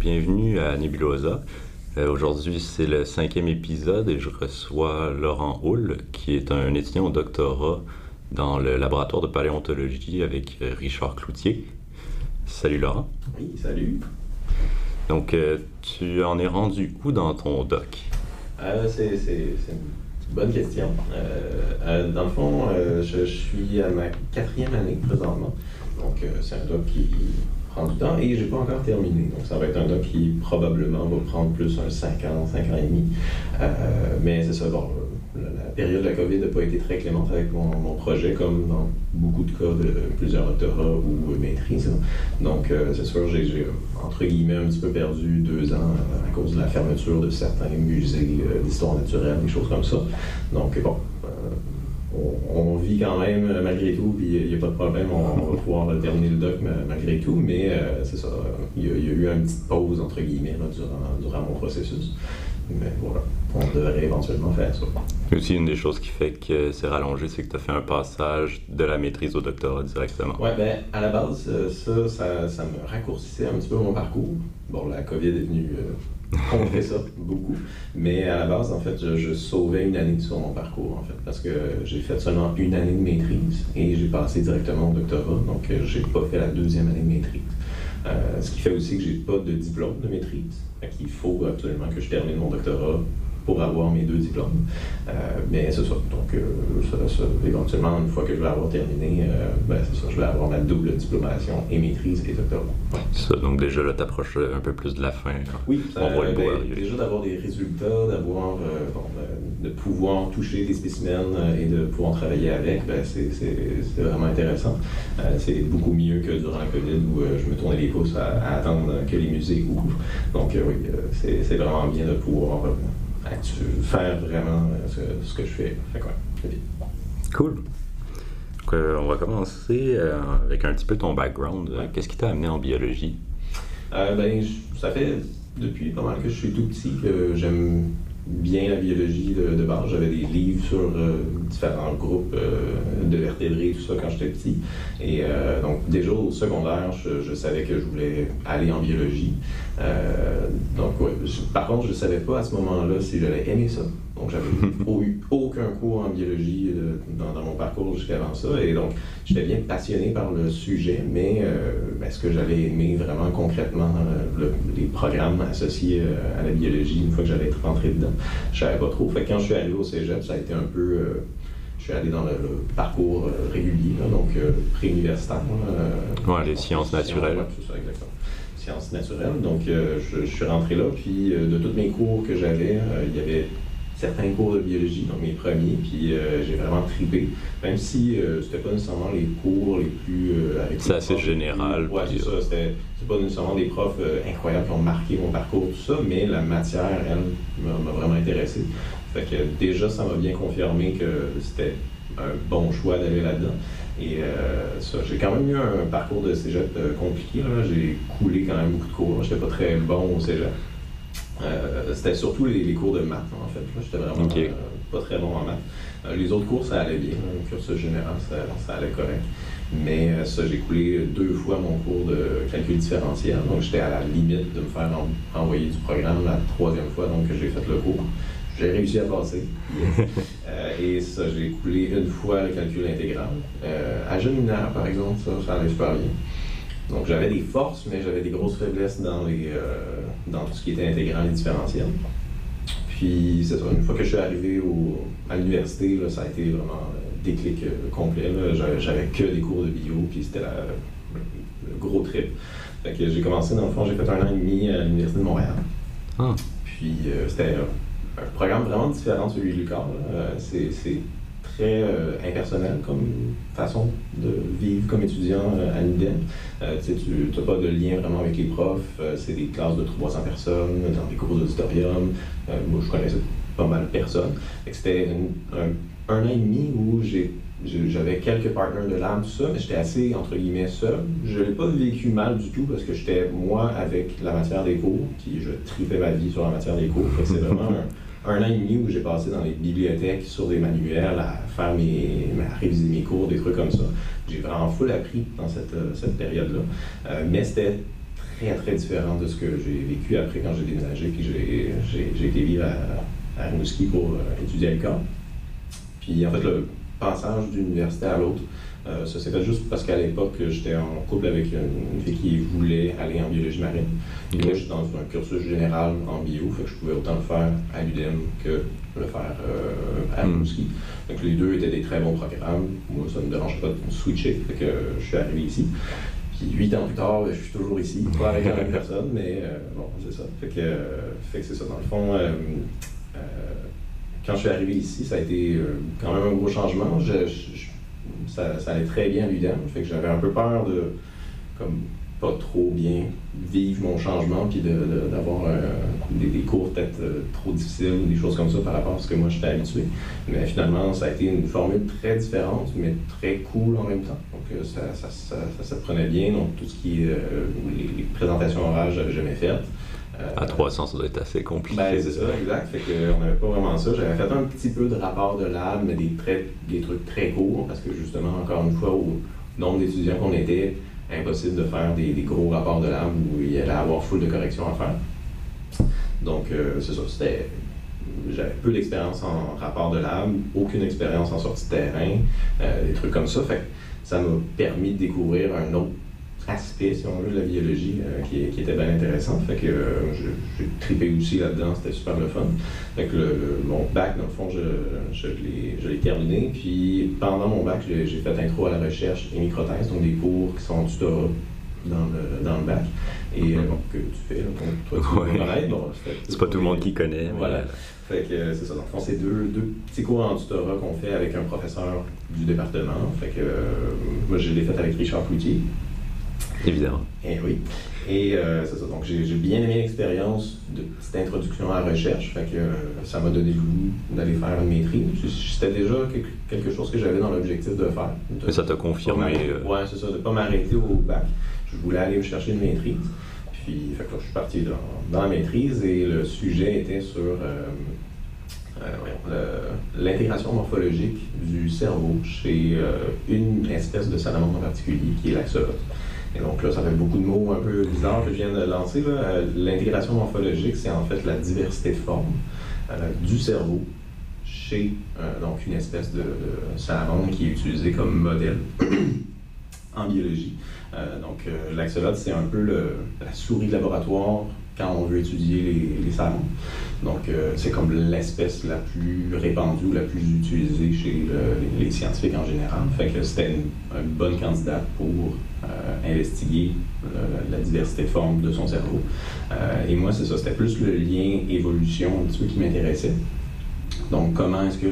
bienvenue à Nebulosa. Euh, aujourd'hui, c'est le cinquième épisode et je reçois Laurent Houle, qui est un étudiant au doctorat dans le laboratoire de paléontologie avec euh, Richard Cloutier. Salut Laurent. Oui, salut. Donc, euh, tu en es rendu où dans ton doc? c'est une bonne question. dans le fond, je, suis à ma quatrième année présentement. Donc, c'est un doc qui prend du temps et j'ai pas encore terminé. Donc ça va être un doc qui probablement va prendre plus un 5 ans, 5 ans et demi. Euh, mais c'est ça, bon, la période de la COVID n'a pas été très clémente avec mon, projet, comme dans beaucoup de cas de plusieurs doctorats ou maîtrises. Donc, euh, c'est sûr, j'ai, entre guillemets, un petit peu perdu deux ans euh, à cause de la fermeture de certains musées d'histoire naturelle, des choses comme ça. Donc, bon, on, vit quand même euh, malgré tout, puis il n'y a, pas de problème, on, va pouvoir terminer le doc malgré tout, mais euh, c'est ça, il y, a eu une petite pause, entre guillemets, durant, mon processus. Mais voilà, on devrait éventuellement faire ça. Aussi, une des choses qui fait que c'est rallongé, c'est que tu as fait un passage de la maîtrise au doctorat directement. Oui, bien, à la base, euh, ça, ça, me raccourcissait un petit peu mon parcours. Bon, la COVID est venue on fait ça beaucoup. Mais à la base, en fait, je, sauvais une année sur mon parcours, en fait, parce que j'ai fait seulement une année de maîtrise et j'ai passé directement au doctorat, donc euh, j'ai pas fait la deuxième année de maîtrise. Euh, ce qui fait aussi que j'ai pas de diplôme de maîtrise. Il faut absolument que je termine mon doctorat pour avoir mes deux diplômes. Euh, mais c'est ça. Donc, euh, éventuellement, une fois que je vais avoir terminé, euh, ben, c'est ça, je vais avoir ma double diplomation et maîtrise et doctorat. Ça, donc déjà là, t'approches un peu plus de la fin. Oui, on ben, déjà d'avoir des résultats, d'avoir, de pouvoir toucher des spécimens et de pouvoir travailler avec, ben, c'est vraiment intéressant. c'est beaucoup mieux que durant la COVID où je me tournais les pouces à, attendre que les musées ouvrent. Donc oui, c'est vraiment bien de pouvoir faire vraiment euh, ce, que je fais? Fait quoi, Cool. Donc, euh, on va commencer euh, avec un petit peu ton background. Qu'est-ce qui t'a amené en biologie? ben, ça fait depuis pas mal que je suis tout petit que j'aime bien la biologie de, base. J'avais des livres sur euh, différents groupes euh, de vertébrés, tout ça, quand j'étais petit. Et euh, donc, déjà au secondaire, je, savais que je voulais aller en biologie. donc, par contre, je ne savais pas à ce moment-là si j'allais aimer ça. Donc, j'avais eu aucun cours en biologie euh, dans, mon parcours jusqu'avant ça. Et donc, j'étais bien passionné par le sujet, mais euh, ben, ce que j'avais aimé vraiment concrètement, euh, les programmes associés à la biologie, une fois que j'allais être rentré dedans, je savais pas trop. Fait que quand je suis arrivé au cégep, ça a été un peu. je suis allé dans le, parcours régulier, donc pré-universitaire. ouais, les sciences naturelles. c'est ça, exactement sciences naturelles. Donc, je, suis rentré là, puis de tous mes cours que j'avais, il y avait certains cours de biologie, donc mes premiers, puis euh, j'ai vraiment tripé, même si euh, c'était pas nécessairement les cours les plus... Euh, c'est assez général. Oui, c'est ça, c'était pas nécessairement des profs incroyables qui ont marqué mon parcours, tout ça, mais la matière, elle, m'a vraiment intéressé. Fait que déjà, ça m'a bien confirmé que c'était un bon choix d'aller là-dedans. Et ça, j'ai quand même eu un parcours de cégep compliqué. J'ai coulé quand même beaucoup de cours. J'étais pas très bon au cégep. Euh, c'était surtout les, cours de maths, en fait. J'étais vraiment euh, pas très bon en maths. Euh, les autres cours, ça allait bien. Le cursus général, ça, allait correct. Mais ça, j'ai coulé deux fois mon cours de calcul différentiel. Donc, j'étais à la limite de me faire envoyer du programme la troisième fois. Donc, j'ai fait le cours. J'ai réussi à passer. et ça, j'ai coulé une fois le calcul intégral. à jeune par exemple, ça, ça allait super bien. Donc j'avais des forces, mais j'avais des grosses faiblesses dans, les, euh, dans tout ce qui était intégral et différentiel. Puis c'est une fois que je suis arrivé à l'université, ça a été vraiment un déclic euh, complet. J'avais que des cours de bio, puis c'était le gros trip. Fait que j'ai commencé, dans le fond, j'ai fait un an et demi à l'Université de Montréal. Ah. Puis euh, c'était un programme vraiment différent de celui du Lucas. c'est euh, impersonnel comme façon de vivre comme étudiant euh, à l'UDEM. Euh, tu n'as pas de lien vraiment avec les profs. c'est des classes de 300 personnes dans des cours d'auditorium. moi, je connaissais pas mal de personnes. C'était un, an et demi où j'avais quelques partenaires de l'âme, tout ça, mais j'étais assez, entre guillemets, seul. Je l'ai pas vécu mal du tout parce que j'étais, moi, avec la matière des cours, puis je tripais ma vie sur la matière des cours. C'est vraiment un, an et demi où j'ai passé dans les bibliothèques sur des manuels à faire mes, à réviser mes cours, des trucs comme ça. J'ai vraiment full appris dans cette, euh, cette période-là. Euh, mais c'était très, très différent de ce que j'ai vécu après quand j'ai déménagé, puis j'ai été vivre à, à Rimouski pour étudier à l'école. Puis en fait, le passage d'une université à l'autre, euh, ça s'est fait juste parce qu'à l'époque, j'étais en couple avec une, fille qui voulait aller en biologie marine. Et moi, je suis dans un cursus général en bio, fait que je pouvais autant le faire à l'UDEM que le faire euh, à hmm. Rimouski. Donc les deux étaient des très bons programmes. Moi, ça ne me dérangeait pas de switcher, fait que je suis arrivé ici. Puis huit ans plus tard, je suis toujours ici, pas avec la même personne, mais euh, bon, c'est ça. Fait que, c'est ça. Dans le fond, quand je suis arrivé ici, ça a été quand même un gros changement. je, ça, allait très bien à l'UDEM. Fait que j'avais un peu peur de, comme, pas trop bien vivre mon changement, puis d'avoir euh, des, cours peut-être euh, trop difficiles ou des choses comme ça par rapport à ce que moi j'étais habitué. Mais finalement, ça a été une formule très différente, mais très cool en même temps. Donc euh, ça, ça, ça, prenait bien. Donc tout ce qui est les, présentations orales, j'avais jamais faites. À 300, ça doit être assez compliqué. Ben, c'est ça, exact. Qu'on n'avait pas vraiment ça. J'avais fait un petit peu de rapport de lab, mais des, trucs très courts, parce que justement, encore une fois, au nombre d'étudiants qu'on était, impossible de faire des, gros rapports de lab où il y allait avoir full de corrections à faire. Donc, euh, c'est ça. J'avais peu d'expérience en rapport de lab, aucune expérience en sortie de terrain, euh, des trucs comme ça. Ça m'a permis de découvrir un autre aspect, si on veut, de la biologie euh, qui, qui, était bien intéressant. Fait que euh, j'ai tripé aussi là-dedans, c'était super le fun. Fait que mon bac, dans le fond, je, je l'ai terminé. Puis pendant mon bac, j'ai fait intro à la recherche et microthèse, donc des cours qui sont tutorat dans le, dans le bac. Et euh, que tu fais, toi, tu bon, C'est pas tout le monde qui connaît. Voilà. Fait que c'est ça. Dans le fond, c'est deux, deux, petits cours en tutorat qu'on fait avec un professeur du département. Fait que moi, je l'ai fait avec Richard Cloutier. Évidemment. Et eh oui. Et euh, c'est ça. Donc, j'ai bien aimé l'expérience de cette introduction à la recherche. Fait que euh, ça m'a donné le goût d'aller faire une maîtrise. C'était déjà quelque chose que j'avais dans l'objectif de faire. Mais ça t'a confirmé. Euh... Ouais, c'est ça. De ne pas m'arrêter au bac. Je voulais aller me chercher une maîtrise. Puis, fait que je suis parti dans, dans, la maîtrise et le sujet était sur euh, l'intégration morphologique du cerveau chez une espèce de salamandre en particulier qui est l'axolote. Et donc là, ça fait beaucoup de mots un peu bizarres que je viens de lancer. Euh, l'intégration morphologique, c'est en fait la diversité de formes euh, du cerveau chez euh, donc une espèce de, salamandre qui est utilisée comme modèle en biologie. donc l'axolote, c'est un peu la souris de laboratoire quand on veut étudier les, les. Donc, c'est comme l'espèce la plus répandue ou la plus utilisée chez les scientifiques en général. Fait que c'était une, bonne candidate pour euh, investiguer la diversité de formes de son cerveau. Euh, et moi, c'est ça, c'était plus le lien évolution un petit peu qui m'intéressait. Donc, comment est-ce que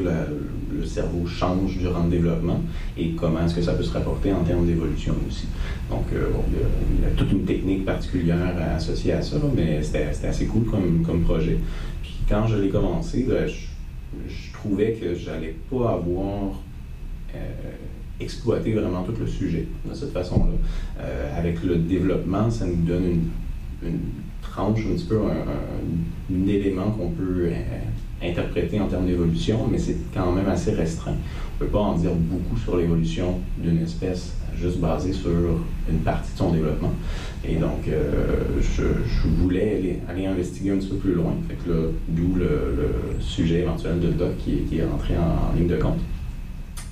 le, cerveau change durant le développement et comment est-ce que ça peut se rapporter en termes d'évolution aussi. Donc, euh, il, y a, toute une technique particulière associée à ça, mais c'était assez cool comme, projet. Puis quand je l'ai commencé, je, trouvais que j'allais pas avoir exploiter vraiment tout le sujet de cette façon-là. Euh, avec le développement, ça nous donne une, tranche, un petit peu un, élément qu'on peut euh, interpréter en termes d'évolution, mais c'est quand même assez restreint. On ne peut pas en dire beaucoup sur l'évolution d'une espèce juste basée sur une partie de son développement. Et donc, euh, je, voulais aller, investiguer un petit peu plus loin. D'où le, sujet éventuel de doc qui, est rentré en, ligne de compte.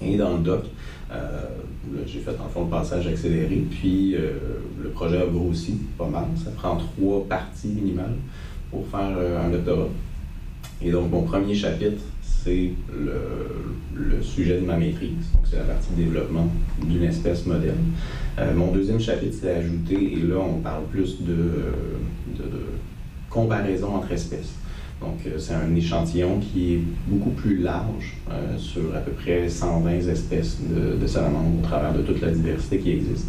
Et dans le doc, euh, j'ai fait en fond le passage accéléré, puis euh, le projet a grossi pas mal. Ça prend trois parties minimales pour faire un doctorat. Et donc, mon premier chapitre, c'est le, sujet de ma maîtrise. Donc, c'est la partie développement d'une espèce modèle. mon deuxième chapitre, c'est ajouté, et là, on parle plus de, de comparaison entre espèces. Donc, euh, c'est un échantillon qui est beaucoup plus large euh, sur à peu près 120 espèces de, de, salamandres au travers de toute la diversité qui existe.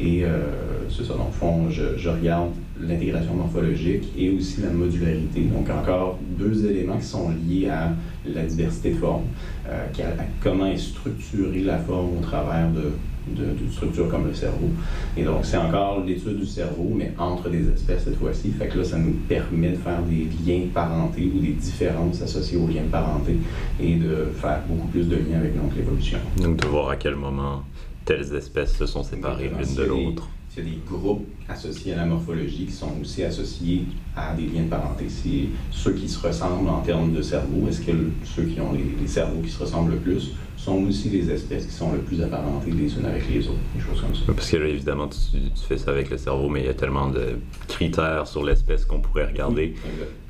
Et euh, c'est ça, dans le fond, je, regarde l'intégration morphologique et aussi la modularité. Donc, encore deux éléments qui sont liés à la diversité de formes, à comment est structurée la forme au travers de d'une structure comme le cerveau. Et donc, c'est encore l'étude du cerveau, mais entre des espèces cette fois-ci. Fait que là, ça nous permet de faire des liens de parenté ou des différences associées aux liens de parenté et de faire beaucoup plus de liens avec l'évolution. Donc, de voir à quel moment telles espèces se sont séparées l'une de l'autre. A des groupes associés à la morphologie qui sont aussi associés à des liens de parenté. C'est ceux qui se ressemblent en termes de cerveau. Est-ce que ceux qui ont les, cerveaux qui se ressemblent le plus sont aussi les espèces qui sont le plus apparentées les unes avec les autres, des choses comme ça. Parce que là, évidemment, tu, fais ça avec le cerveau, mais il y a tellement de critères sur l'espèce qu'on pourrait regarder.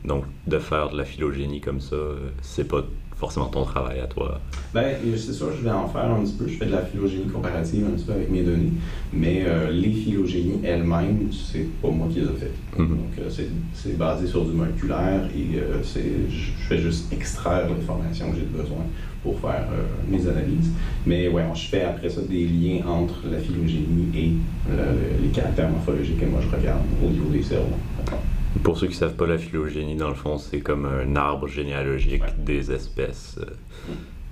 Donc, de faire de la phylogénie comme ça, c'est pas forcément ton travail à toi? Ben, c'est sûr, je vais en faire un petit peu. Je fais de la phylogénie comparative un petit peu avec mes données, mais euh, les phylogénies elles-mêmes, c'est pas moi qui les ai faites. Mm-hmm. Donc, euh, c'est basé sur du moléculaire et euh, je fais juste extraire l'information que j'ai besoin pour faire mes analyses. Mais ouais, je fais après ça des liens entre la phylogénie et les caractères morphologiques que moi je regarde au niveau des cerveaux. Pour ceux qui ne savent pas, la phylogénie, dans le fond, c'est comme un arbre généalogique des espèces.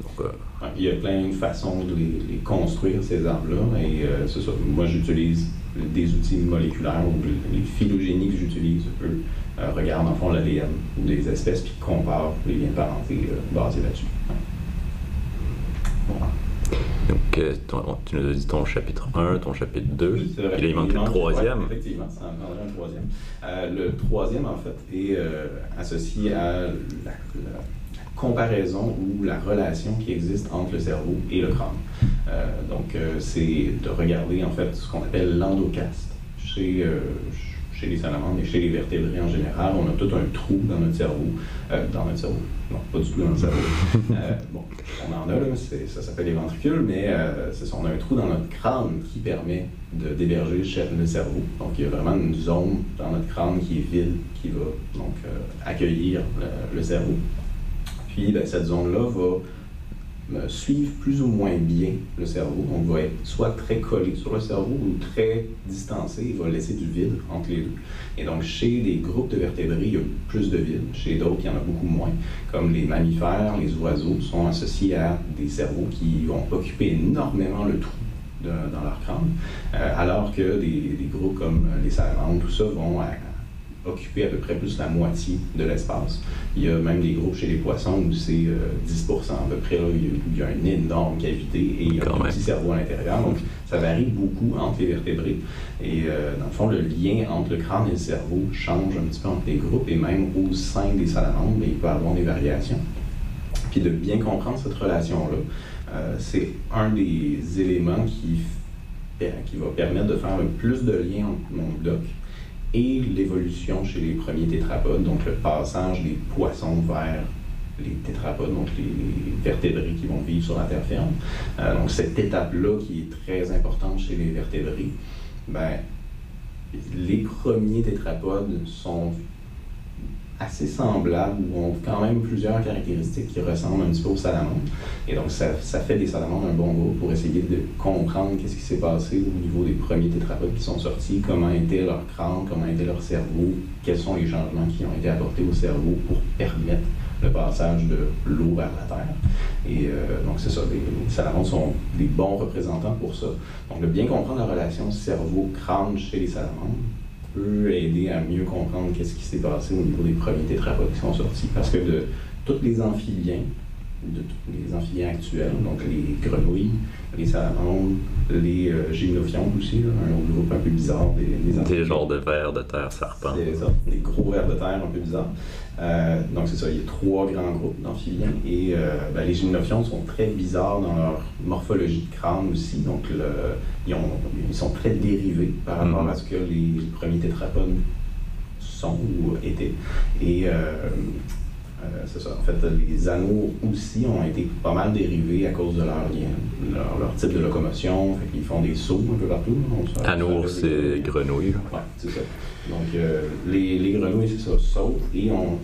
Donc, euh, Il y a plein de façons de les, construire, ces arbres-là. Et euh, ça. Moi, j'utilise des outils moléculaires ou les phylogénies que j'utilise, eux, euh, regardent en fond l'ADN des espèces puis comparent les liens de parenté basés là-dessus. Euh, tu nous as dit ton chapitre 1, ton chapitre 2, oui, et là, il manque le troisième. effectivement, ça en un troisième. Euh, le troisième, en fait, est euh, associé à la, comparaison ou la relation qui existe entre le cerveau et le crâne. donc, c'est de regarder, en fait, ce qu'on appelle l'endocaste chez, chez les salamandres et chez les vertébrés en général, on a tout un trou dans notre cerveau. Euh, dans notre cerveau. Non, pas du tout dans notre cerveau. Euh, bon, on en a, là, ça s'appelle les ventricules, mais euh, on a un trou dans notre crâne qui permet de d'héberger le cerveau. Donc, il y a vraiment une zone dans notre crâne qui est vide, qui va donc accueillir le, cerveau. Puis, ben, cette zone-là va suivre plus ou moins bien le cerveau. On va être soit très collé sur le cerveau ou très distancé. Il va laisser du vide entre les deux. Et donc, chez des groupes de vertébrés, il y a plus de vide. Chez d'autres, il y en a beaucoup moins. Comme les mammifères, les oiseaux sont associés à des cerveaux qui vont occuper énormément le trou dans leur crâne, euh, alors que des, des, groupes comme les salamandres, tout ça, vont occuper à peu près plus la moitié de l'espace. Il y a même des groupes chez les poissons où c'est 10 euh, à peu près, là, il y a une énorme cavité et il y a un petit cerveau à l'intérieur. Donc, ça varie beaucoup entre les vertébrés. Et euh, dans le fond, le lien entre le crâne et le cerveau change un petit peu entre les groupes et même au sein des salamandres, mais il peut y avoir des variations. Puis de bien comprendre cette relation-là, euh, c'est un des éléments qui, qui va permettre de faire le plus de liens entre mon doc l'évolution chez les premiers tétrapodes, donc le passage des poissons vers les tétrapodes, donc les, vertébrés qui vont vivre sur la terre ferme. Euh, donc cette étape-là qui est très importante chez les vertébrés, ben, les premiers tétrapodes sont assez semblables ou ont quand même plusieurs caractéristiques qui ressemblent un petit peu aux salamandres. Et donc, ça, ça fait des salamandres un bon groupe pour essayer de comprendre qu'est-ce qui s'est passé au niveau des premiers tétrapodes qui sont sortis, comment était leur crâne, comment était leur cerveau, quels sont les changements qui ont été apportés au cerveau pour permettre le passage de l'eau vers la terre. Et euh, donc, c'est ça, les, les, salamandres sont des bons représentants pour ça. Donc, de bien comprendre la relation cerveau-crâne chez les salamandres, peut aider à mieux comprendre qu'est-ce qui s'est passé au niveau des premiers tétrapodes qui sont sortis. Parce que de tous les amphibiens, de tous les amphibiens actuels, donc les grenouilles, les salamandres, les euh, gymnophions aussi, un autre groupe un peu bizarre des, des, des genres de vers de terre serpents. C'est ça, des gros vers de terre un peu bizarres. Euh, donc c'est ça, il y a trois grands groupes d'amphibiens et euh, ben, les gymnophions sont très bizarres dans leur morphologie de crâne aussi, donc ils, ils, sont très dérivés par rapport mm-hmm. à ce que les, premiers tétrapodes sont ou étaient. Et euh, c'est ça, en fait, les anneaux aussi ont été pas mal dérivés à cause de leur, leur, leur type de locomotion, fait qu'ils font des sauts un peu partout. Anneaux, c'est grenouilles. Oui, c'est ça. Donc, euh, les, les, grenouilles, c'est ça, sautent et ont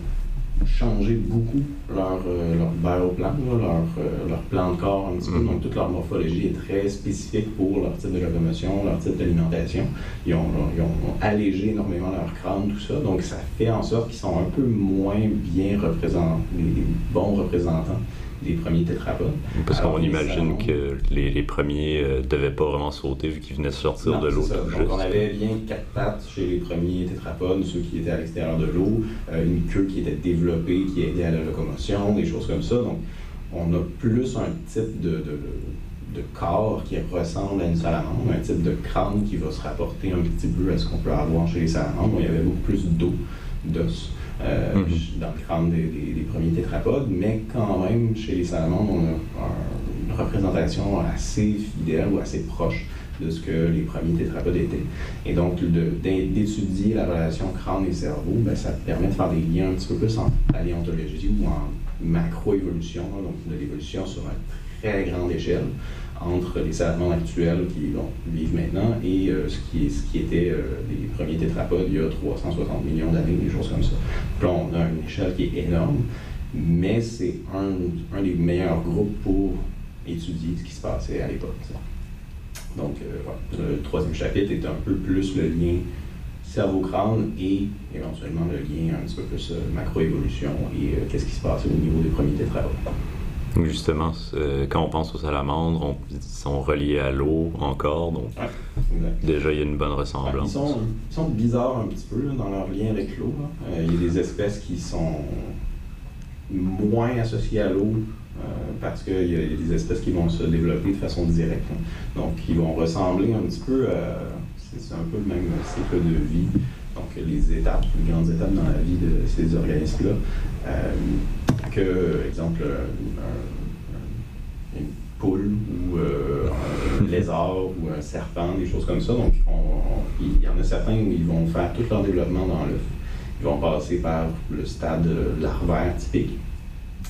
changé beaucoup leur, euh, leur bioplan, leur, euh, leur plan de corps un petit peu. Mm-hmm. Donc, toute leur morphologie est très spécifique pour leur type de locomotion, leur type d'alimentation. Ils ont, ils ont allégé énormément leur crâne, tout ça. Donc, ça fait en sorte qu'ils sont un peu moins bien représentés, des bons représentants des premiers tétrapodes. Parce qu'on imagine que les, les premiers ne euh, devaient pas vraiment sauter vu qu'ils venaient sortir de l'eau. Donc on avait bien quatre pattes chez les premiers tétrapodes, ceux qui étaient à l'extérieur de l'eau, euh, une queue qui était développée, qui aidait à la locomotion, des choses comme ça. Donc on a plus un type de, de, de corps qui ressemble à une salamandre, un type de crâne qui va se rapporter un petit peu à ce qu'on peut avoir chez les salamandres. il y avait beaucoup plus d'eau, d'os. Euh, mhm. dans le crâne des, premiers tétrapodes, mais quand même, chez les salamandres, on a une représentation assez fidèle ou assez proche de ce que les premiers tétrapodes étaient. Et donc, d'étudier la relation crâne et cerveau, ben, ça permet de faire des liens un petit peu plus en paléontologie ou en macroévolution, donc de l'évolution sur une très grande échelle entre les salamandres actuels qui vivent maintenant et euh, ce, qui, était euh, les premiers tétrapodes il y a 360 millions d'années, des choses comme ça. Puis là, on a une échelle qui est énorme, mais c'est un, un, des meilleurs groupes pour étudier ce qui se passait à l'époque. Donc, euh, le troisième chapitre est un peu plus le lien cerveau-crâne et éventuellement le lien un petit peu plus macroévolution et qu'est-ce qui se passait au niveau des premiers tétrapodes. Justement, quand on pense aux salamandres, ils sont reliés à l'eau encore, donc déjà il y a une bonne ressemblance. ils, sont, bizarres un petit peu dans leur lien avec l'eau. Euh, il y a des espèces qui sont moins associées à l'eau euh, parce qu'il y, a des espèces qui vont se développer de façon directe. Donc, ils vont ressembler un petit peu à. C'est un peu le même cycle de vie. Donc, les étapes, les grandes étapes dans la vie de ces organismes-là. Que, exemple, une poule ou euh, un lézard ou un serpent, des choses comme ça. Donc, il y en a certains où ils vont faire tout leur développement dans l'œuf. Ils vont passer par le stade larvaire typique.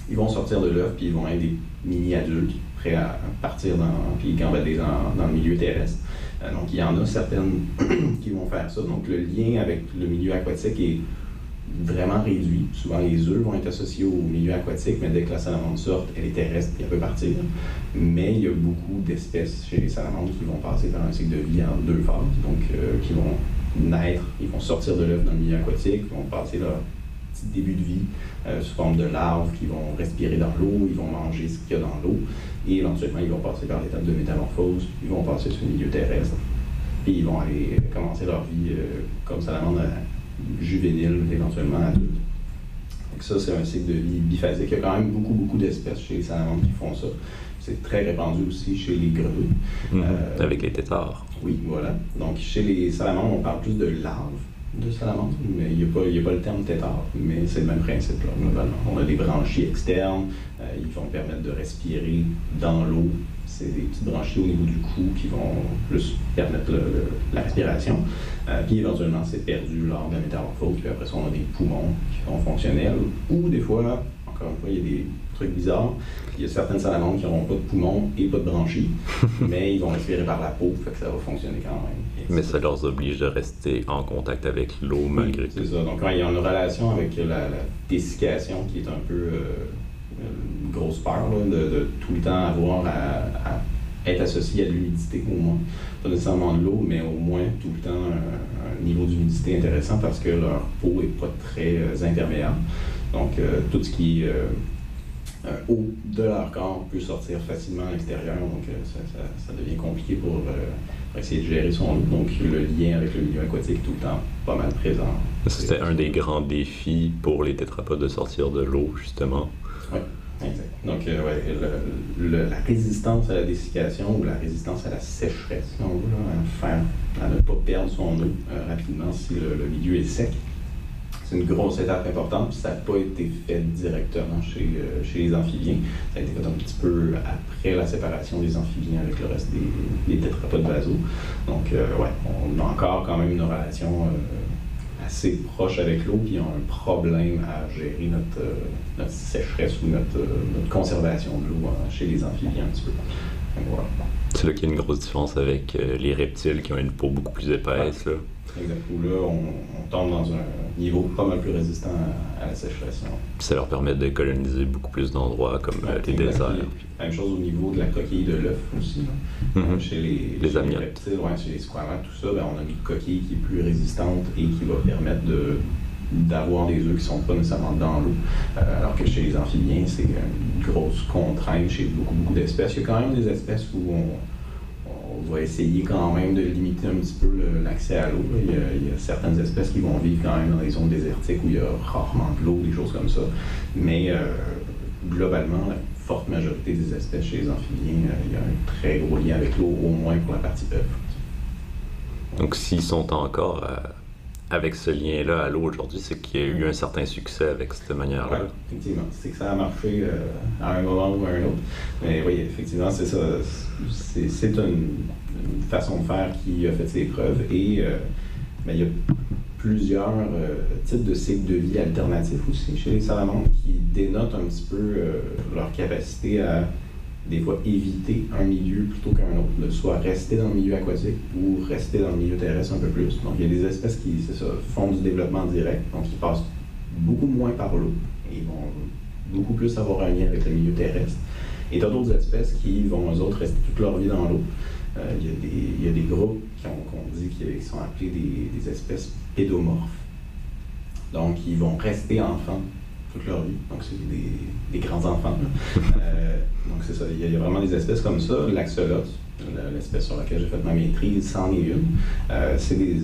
Ils vont sortir de l'œuf, puis ils vont être des mini-adultes prêts à partir dans, puis gambader dans, dans le milieu terrestre. Euh, donc, il y en a certaines qui vont faire ça. Donc, le lien avec le milieu aquatique est vraiment réduit. Souvent, les œufs vont être associés au milieu aquatique, mais dès que la salamandre sort, elle est terrestre et elle peut partir. Mais il y a beaucoup d'espèces chez les salamandres qui vont passer par un cycle de vie en deux phases, donc euh, qui vont naître, ils vont sortir de l'œuf dans le milieu aquatique, vont passer leur petit début de vie euh, sous forme de larves qui vont respirer dans l'eau, ils vont manger ce qu'il y a dans l'eau, et éventuellement ils vont passer par l'étape de métamorphose, ils vont passer sur le milieu terrestre, puis ils vont aller commencer leur vie euh, comme salamandre juvénile, éventuellement adulte. Donc ça, c'est un cycle de vie biphasique. Il y a quand même beaucoup, beaucoup d'espèces chez les salamandres qui font ça. C'est très répandu aussi chez les grenouilles. Mhm. Euh, avec les tétards. Oui, voilà. Donc chez les salamandres, on parle plus de larves de salamandres, mais il n'y a, a, pas le terme tétard, mais c'est le même principe là, globalement. On a des branchies externes, euh, ils vont permettre de respirer dans l'eau c'est des petites branchies au niveau du cou qui vont plus permettre la respiration. Euh, puis éventuellement, c'est perdu lors de la métamorphose. Puis après ça, on a des poumons qui sont fonctionnels. Ou des fois, encore une fois, il y a des trucs bizarres. Il y a certaines salamandres qui n'auront pas de poumons et pas de branchies, mais ils vont respirer par la peau, fait que ça va fonctionner quand même. mais ça leur oblige de rester en contact avec l'eau malgré tout. C'est ça. Donc, il y a une relation avec la, dessiccation qui est un peu. Euh, une grosse peur de, tout le temps avoir à, être associé à l'humidité au moins. Pas nécessairement de l'eau, mais au moins tout le temps un, niveau d'humidité intéressant parce que leur peau n'est pas très euh, intermédiaire. Donc euh, tout ce qui est euh, eau de leur corps peut sortir facilement à l'extérieur. Donc ça, devient compliqué pour, essayer de gérer son eau. Donc le lien avec le milieu aquatique est tout le temps pas mal présent. C'était un des grands défis pour les tétrapodes de sortir de l'eau, justement. Oui, exact. Donc, euh, ouais, la résistance à la dessiccation ou la résistance à la sécheresse, si on veut, à, ne pas perdre son eau euh, rapidement si le, milieu est sec. C'est une grosse étape importante, ça n'a pas été fait directement chez, euh, chez les amphibiens. Ça a été fait un petit peu après la séparation des amphibiens avec le reste des, des tétrapodes basaux. Donc, ouais, on a encore quand même une relation assez proche avec l'eau, puis ont un problème à gérer notre, euh, sécheresse ou notre, euh, notre conservation de l'eau hein, chez les amphibiens un petit peu. C'est là qu'il y a une grosse différence avec euh, les reptiles qui ont une peau beaucoup plus épaisse. Là. Exact. Où là, on, tombe dans un niveau pas mal plus résistant à, la sécheresse. Ça leur permet de coloniser beaucoup plus d'endroits comme les déserts. Même chose au niveau de la coquille de l'œuf aussi. Mm-hmm. Chez les, les, reptiles, chez les squamates, tout ça, ben, on a une coquille qui est plus résistante et qui va permettre de d'avoir des œufs qui sont pas nécessairement dans l'eau. Euh, alors que chez les amphibiens, c'est une grosse contrainte chez beaucoup, beaucoup d'espèces. Il y a quand même des espèces où on va essayer quand même de limiter un petit peu l'accès à l'eau. Il, y a certaines espèces qui vont vivre quand même dans les zones désertiques où il y a rarement de l'eau, des choses comme ça. Mais euh, globalement, il forte majorité des espèces chez les amphibiens, euh, il y a un très gros lien avec l'eau, au moins pour la partie œuf. Donc s'ils sont encore euh, avec ce lien-là à l'eau aujourd'hui, c'est qu'il y a eu un certain succès avec cette manière-là. Oui, effectivement. C'est que ça a marché euh, à un moment ou à un autre. Mais oui, effectivement, c'est ça. C'est une, façon de faire qui a fait ses preuves. Et euh, il y a plusieurs euh, types de cycles de vie alternatifs aussi chez les salamandres qui dénotent un petit peu leur capacité à des fois éviter un milieu plutôt qu'un autre, soit rester dans le milieu aquatique ou rester dans le milieu terrestre un peu plus. Donc il y a des espèces qui font du développement direct, donc ils passent beaucoup moins par l'eau et vont beaucoup plus avoir un lien avec le milieu terrestre. Et tu as d'autres espèces qui vont, eux autres, rester toute leur vie dans l'eau. Euh, il, y, y, a des groupes qu'on dit qui, sont appelés des, des espèces pédomorphes. Donc, ils vont rester enfants toute leur vie. Donc, c'est des, grands-enfants. Euh, donc, c'est ça. Il y, a, vraiment des espèces comme ça. L'axolote, l'espèce sur laquelle j'ai fait ma maîtrise, c'en est une. C'est des,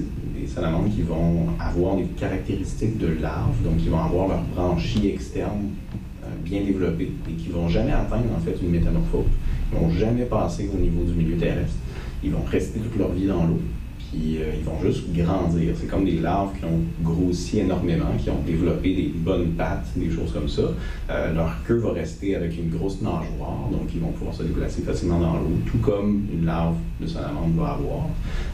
salamandres qui vont avoir des caractéristiques de larves, donc ils vont avoir leur branchie externe euh, bien développée et qui vont jamais atteindre en fait une métamorphose. Ils vont jamais passer au niveau du milieu terrestre. Ils vont rester toute leur vie dans l'eau euh, ils vont juste grandir. C'est comme des larves qui ont grossi énormément, qui ont développé des bonnes pattes, des choses comme ça. Euh, leur queue va rester avec une grosse nageoire, donc ils vont pouvoir se déplacer facilement dans l'eau, tout comme une larve de salamandre va avoir.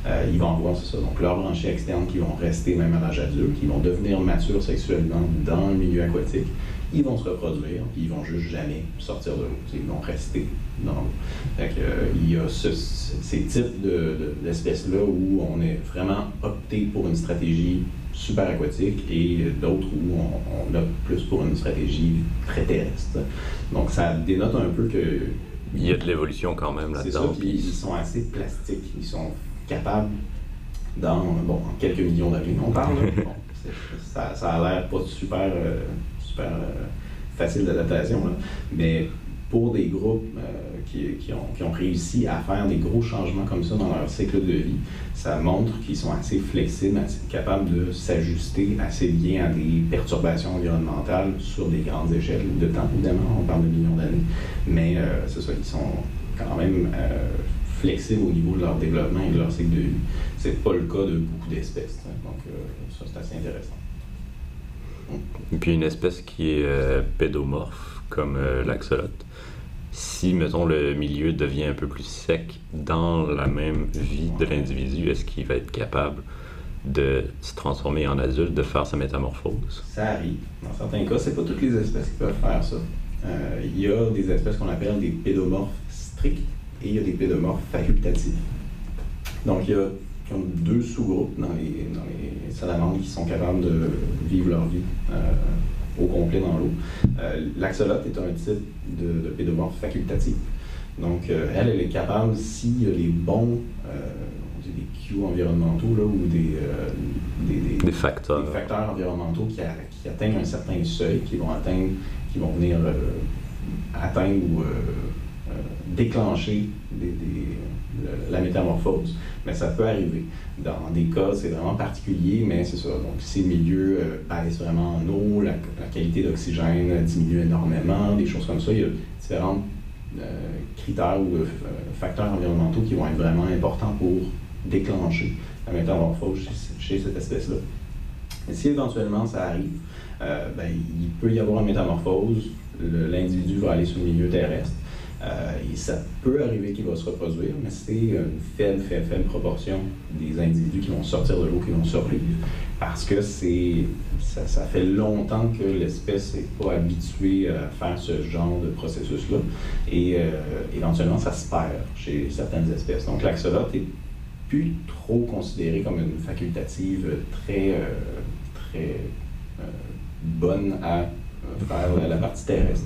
Euh, ils vont avoir, c'est ça, donc leurs branchies externes qui vont rester même à l'âge adulte, qui vont devenir matures sexuellement dans le milieu aquatique ils vont se reproduire, puis ils vont juste jamais sortir de l'eau. Ils vont rester dans l'eau. Euh, il y a ces types d'espèces-là où on est vraiment opté pour une stratégie super aquatique et d'autres où on, opte plus pour une stratégie très terrestre. Donc ça dénote un peu que... Il y a de l'évolution quand même là-dedans. Puis ils sont assez plastiques. Ils sont capables, dans bon, quelques millions d'années, on parle, ça, ça, a l'air pas super... Euh, super euh, facile d'adaptation. Mais pour des groupes euh, qui, qui, ont, qui, ont, réussi à faire des gros changements comme ça dans leur cycle de vie, ça montre qu'ils sont assez flexibles, assez capables de s'ajuster assez bien à des perturbations environnementales sur des grandes échelles de temps, évidemment, on parle de millions d'années, mais euh, c'est ça, ils sont quand même flexibles au niveau de leur développement et de leur cycle de vie. C'est pas le cas de beaucoup d'espèces, hein. donc ça c'est assez intéressant. Puis une espèce qui est euh, pédomorphe, comme euh, l'axolote. Si, mettons, le milieu devient un peu plus sec dans la même vie de l'individu, est-ce qu'il va être capable de se transformer en adulte, de faire sa métamorphose? Ça arrive. Dans certains cas, c'est pas toutes les espèces qui peuvent faire ça. Euh, il y a des espèces qu'on appelle des pédomorphes stricts et il y a des pédomorphes facultatifs. Donc, il y a qui ont deux sous-groupes dans les, dans les, salamandres qui sont capables de vivre leur vie euh, au complet dans l'eau. Euh, L'axolote est un type de, de pédomorphe facultatif. Donc, euh, elle, elle est capable, s'il y a les bons des cues environnementaux là, ou des, des, des, facteurs. des, facteurs. environnementaux qui, qui, atteignent un certain seuil, qui vont atteindre, qui vont venir atteindre ou déclencher des, la métamorphose. Mais ça peut arriver. Dans des cas, c'est vraiment particulier, mais c'est ça. Donc, si le milieu euh, baisse vraiment en eau, la, qualité d'oxygène diminue énormément, des choses comme ça, il y a différents euh, critères ou euh, facteurs environnementaux qui vont être vraiment importants pour déclencher la métamorphose chez, cette espèce-là. Si éventuellement ça arrive, ben, il peut y avoir une métamorphose, l'individu va aller sur le milieu terrestre. Euh, et ça peut arriver qu'il va se reproduire, mais c'est une faible, faible, proportion des individus qui vont sortir de l'eau qui vont survivre. Parce que c'est ça, fait longtemps que l'espèce n'est pas habituée à faire ce genre de processus-là. Et euh, éventuellement, ça se perd chez certaines espèces. Donc l'axolote est plus trop considérée comme une facultative très, euh, très bonne à faire la partie terrestre.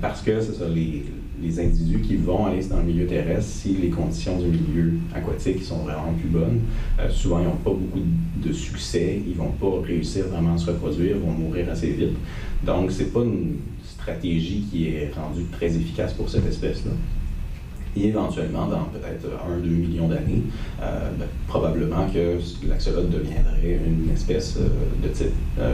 parce que c'est ça, les, les individus qui vont aller dans le milieu terrestre, si les conditions du milieu aquatique sont vraiment plus bonnes, euh, souvent ils n'ont pas beaucoup de succès, ils vont pas réussir vraiment à se reproduire, vont mourir assez vite. Donc c'est pas une stratégie qui est rendue très efficace pour cette espèce-là. Et éventuellement, dans peut-être 1-2 millions d'années, euh, ben, probablement que l'axolote deviendrait une espèce euh, de type euh,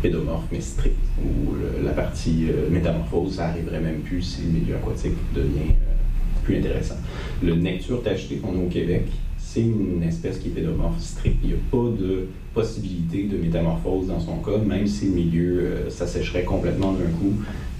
pédomorphe, mais strict, où la partie métamorphose, ça arriverait même plus si le milieu aquatique devient plus intéressant. Le necture tacheté qu'on a au Québec, c'est une espèce qui est pédomorphe strict. Il n'y a pas de possibilité de métamorphose dans son cas, même si le milieu s'assécherait complètement d'un coup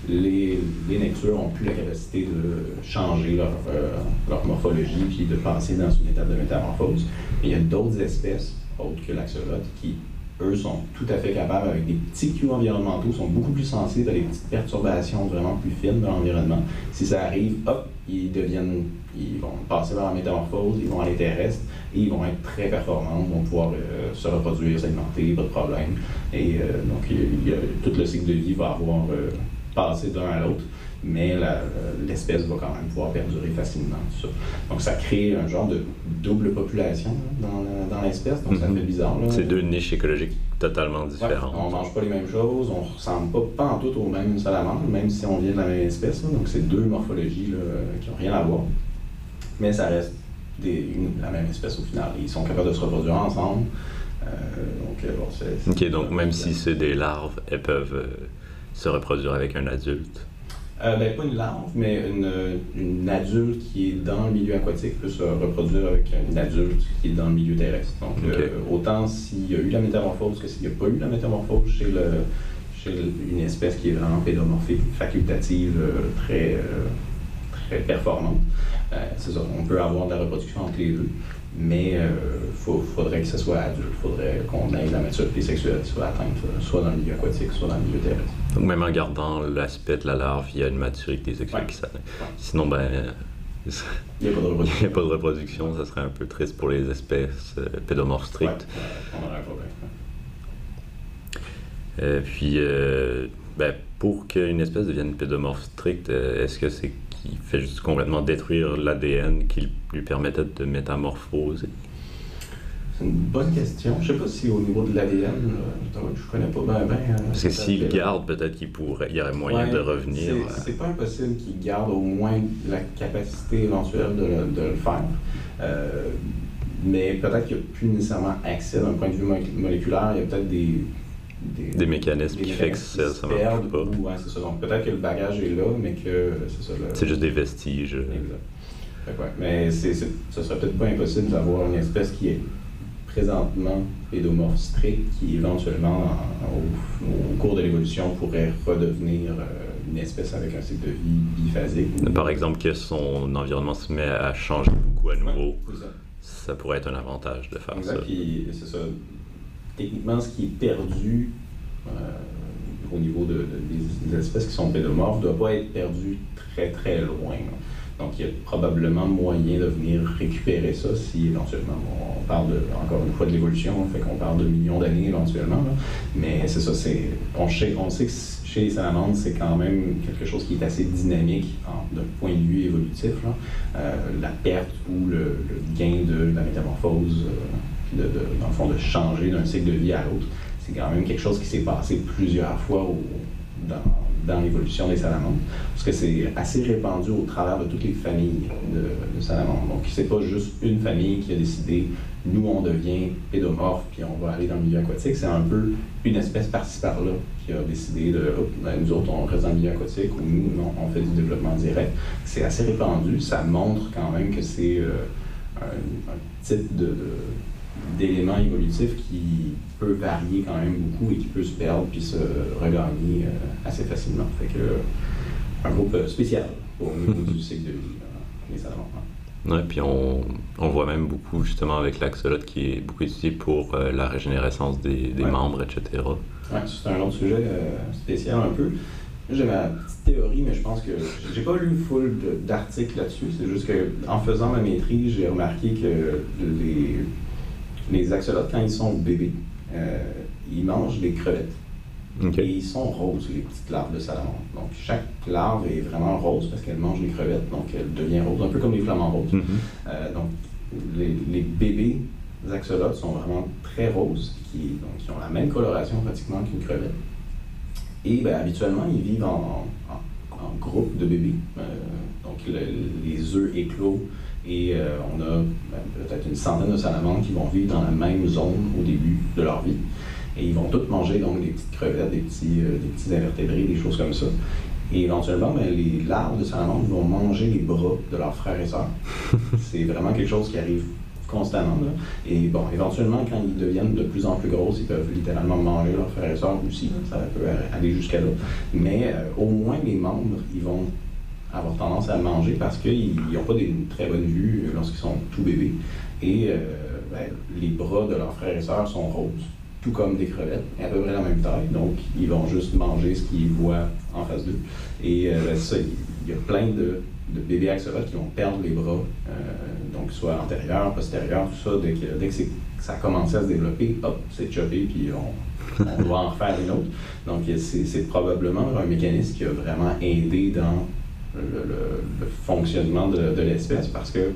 les, les nectures n'ont plus la capacité de changer leur, euh, leur, morphologie puis de passer dans une étape de métamorphose. Mais il y a d'autres espèces, autres que l'axolote, qui, eux, sont tout à fait capables, avec des petits cues environnementaux, sont beaucoup plus sensibles à des petites perturbations vraiment plus fines de l'environnement. Si ça arrive, hop, ils deviennent, ils vont passer vers la métamorphose, ils vont aller terrestre et ils vont être très performants, vont pouvoir euh, se reproduire, s'alimenter, pas de problème. Et euh, donc, il, tout le cycle de vie va avoir passer d'un à l'autre, mais l'espèce va quand même pouvoir perdurer facilement. ça. Donc ça crée un genre de double population dans, dans l'espèce, donc ça mhm. fait bizarre. C'est deux niches écologiques totalement différentes. On on mange pas les mêmes choses, on ne ressemble pas, pas en tout aux mêmes salamandres, même si on vient de la même espèce. donc c'est deux morphologies qui n'ont rien à voir. Mais ça reste des, la même espèce au final. Ils sont capables de se reproduire ensemble. Euh, donc, bon, c'est, ok, donc même si c'est des larves, elles peuvent euh, se reproduire avec un adulte? Euh, ben, pas une larve, mais une, une, adulte qui est dans le milieu aquatique peut se reproduire avec une adulte qui est dans le milieu terrestre. Donc, euh, autant s'il y a eu la métamorphose que s'il n'y a pas eu la métamorphose chez, le, chez une espèce qui est vraiment pédomorphique, facultative, euh, très, très performante. c'est ça, on peut avoir de la reproduction entre les deux mais il euh, faudrait que ce soit adulte, il faudrait qu'on ait la maturité sexuelle soit atteinte, euh, soit dans le milieu aquatique, soit dans le milieu terrestre. Donc même en gardant l'aspect de la larve, il y a une maturité sexuelle qui s'atteint. Sinon, ben... Il n'y a, a, pas de reproduction, ça serait un peu triste pour les espèces euh, pédomorphes strictes. on aurait un problème. Euh, puis, ben, pour qu'une espèce devienne pédomorphe stricte, est-ce que c'est qui fait juste complètement détruire l'ADN qui lui permettait de métamorphoser? C'est une bonne question. Je sais pas si au niveau de l'ADN, euh, je connais pas bien. Ben, euh, Parce que s'il garde, peut-être qu'il pourrait, il y aurait moyen de revenir. C'est euh. pas impossible qu'il garde au moins la capacité éventuelle de, de le faire. mais peut-être qu'il n'y a plus nécessairement accès d'un point de vue moléculaire. Il y a peut-être des, des, mécanismes qui font que ça, ça marche pas. Ouais, c'est ça. Donc peut-être que le bagage est là, mais que c'est ça. C'est juste des vestiges. Exact. ouais. Mais c'est, ce serait peut-être pas impossible d'avoir une espèce qui est présentement pédomorphe strict, qui éventuellement, au, cours de l'évolution, pourrait redevenir euh, une espèce avec un cycle de vie biphasique. Par exemple, que son environnement se met à changer beaucoup à nouveau. ça. pourrait être un avantage de faire exact, ça. c'est ça techniquement, ce qui est perdu euh, au niveau de, des, espèces qui sont pédomorphes ne doit pas être perdu très très loin. Donc, il y a probablement moyen de venir récupérer ça si éventuellement on parle de, encore une fois de l'évolution, fait qu'on parle de millions d'années éventuellement. Mais c'est ça, c'est, on, sait, on sait que chez les salamandres, c'est quand même quelque chose qui est assez dynamique d'un point de vue évolutif. Euh, la perte ou le, gain de la métamorphose. Euh, de, dans le fond, de changer d'un cycle de vie à l'autre. C'est quand même quelque chose qui s'est passé plusieurs fois dans, l'évolution des salamandres, parce que c'est assez répandu au travers de toutes les familles de, salamandres. Donc, c'est pas juste une famille qui a décidé, nous, on devient pédomorphe, puis on va aller dans le milieu aquatique. C'est un peu une espèce par-ci par-là qui a décidé de, ben, nous autres, on reste dans le milieu aquatique, ou nous, on fait du développement direct. C'est assez répandu. Ça montre quand même que c'est euh, un, type de d'éléments évolutifs qui peut varier quand même beaucoup et qui peut se perdre puis se regagner euh, assez facilement. Fait que un groupe euh, spécial au niveau du cycle de vie, euh, les. Oui, puis on, on, voit même beaucoup justement avec l'axolote qui est beaucoup utilisé pour la régénérescence des, des membres, etc. Oui, c'est un autre sujet spécial un peu. J'ai ma petite théorie, mais je pense que j'ai pas lu full d'articles là-dessus. C'est juste que en faisant ma maîtrise, j'ai remarqué que les les axolotes, quand ils sont bébés, euh, ils mangent des crevettes. Et ils sont roses, les petites larves de salamandre. Donc, chaque larve est vraiment rose parce qu'elle mange les crevettes, donc elle devient rose, un peu comme les flamants roses. Mhm. Euh, donc, les, bébés axolotes sont vraiment très roses, qui, donc, qui ont la même coloration pratiquement qu'une crevette. Et ben, habituellement, ils vivent en, groupe de bébés. Euh, donc, les œufs éclos et on a ben, peut-être une centaine de salamandres qui vont vivre dans la même zone au début de leur vie. Et ils vont tous manger donc des petites crevettes, des petits, des petits invertébrés, des choses comme ça. Et éventuellement, ben, les larves de salamandre vont manger les bras de leurs frères et sœurs. c'est vraiment quelque chose qui arrive constamment. Et bon, éventuellement, quand ils deviennent de plus en plus grosses, ils peuvent littéralement manger leurs frères et sœurs aussi. Ça peut aller jusqu'à là. Mais euh, au moins, les membres, ils vont avoir tendance à manger parce qu'ils n'ont pas une très bonne vue lorsqu'ils sont tout bébés. Et euh, ben, les bras de leurs frères et sœurs sont roses tout comme des crevettes, à peu près la même taille. Donc, ils vont juste manger ce qu'ils voient en face d'eux. Et euh, ben, ça, il y a plein de, bébés axolotes qui vont perdre les bras, euh, donc soit antérieur, postérieur, tout ça. Dès que, dès ça a commencé à se développer, hop, c'est chopé, puis on, doit en refaire une autre. Donc, c'est probablement un mécanisme qui a vraiment aidé dans le, fonctionnement de, de l'espèce parce que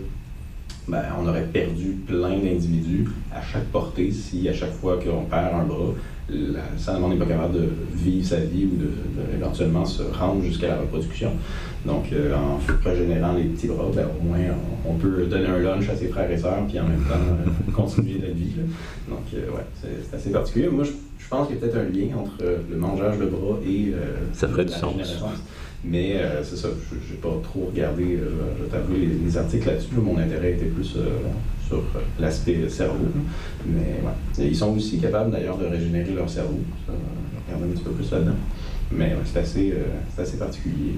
ben, on aurait perdu plein d'individus à chaque portée si à chaque fois qu'on perd un bras, la salamandre n'est pas capable de vivre sa vie ou de, éventuellement se rendre jusqu'à la reproduction. Donc, euh, en régénérant les petits bras, ben, au moins, on, peut donner un lunch à ses frères et sœurs, puis en même temps, euh, continuer la vie. Donc, euh, ouais, c'est assez particulier. Moi, je, pense qu'il y a peut-être un lien entre le mangeage de bras et Ça ferait du sens. Mais euh, c'est ça, je n'ai pas trop regardé, euh, je vais t'avouer, les, articles là-dessus. Mon intérêt était plus euh, sur l'aspect cerveau. Mais ouais. ils sont aussi capables d'ailleurs de régénérer leur cerveau. Ça, je regarde un petit peu plus là-dedans. Mais c'est assez, assez particulier.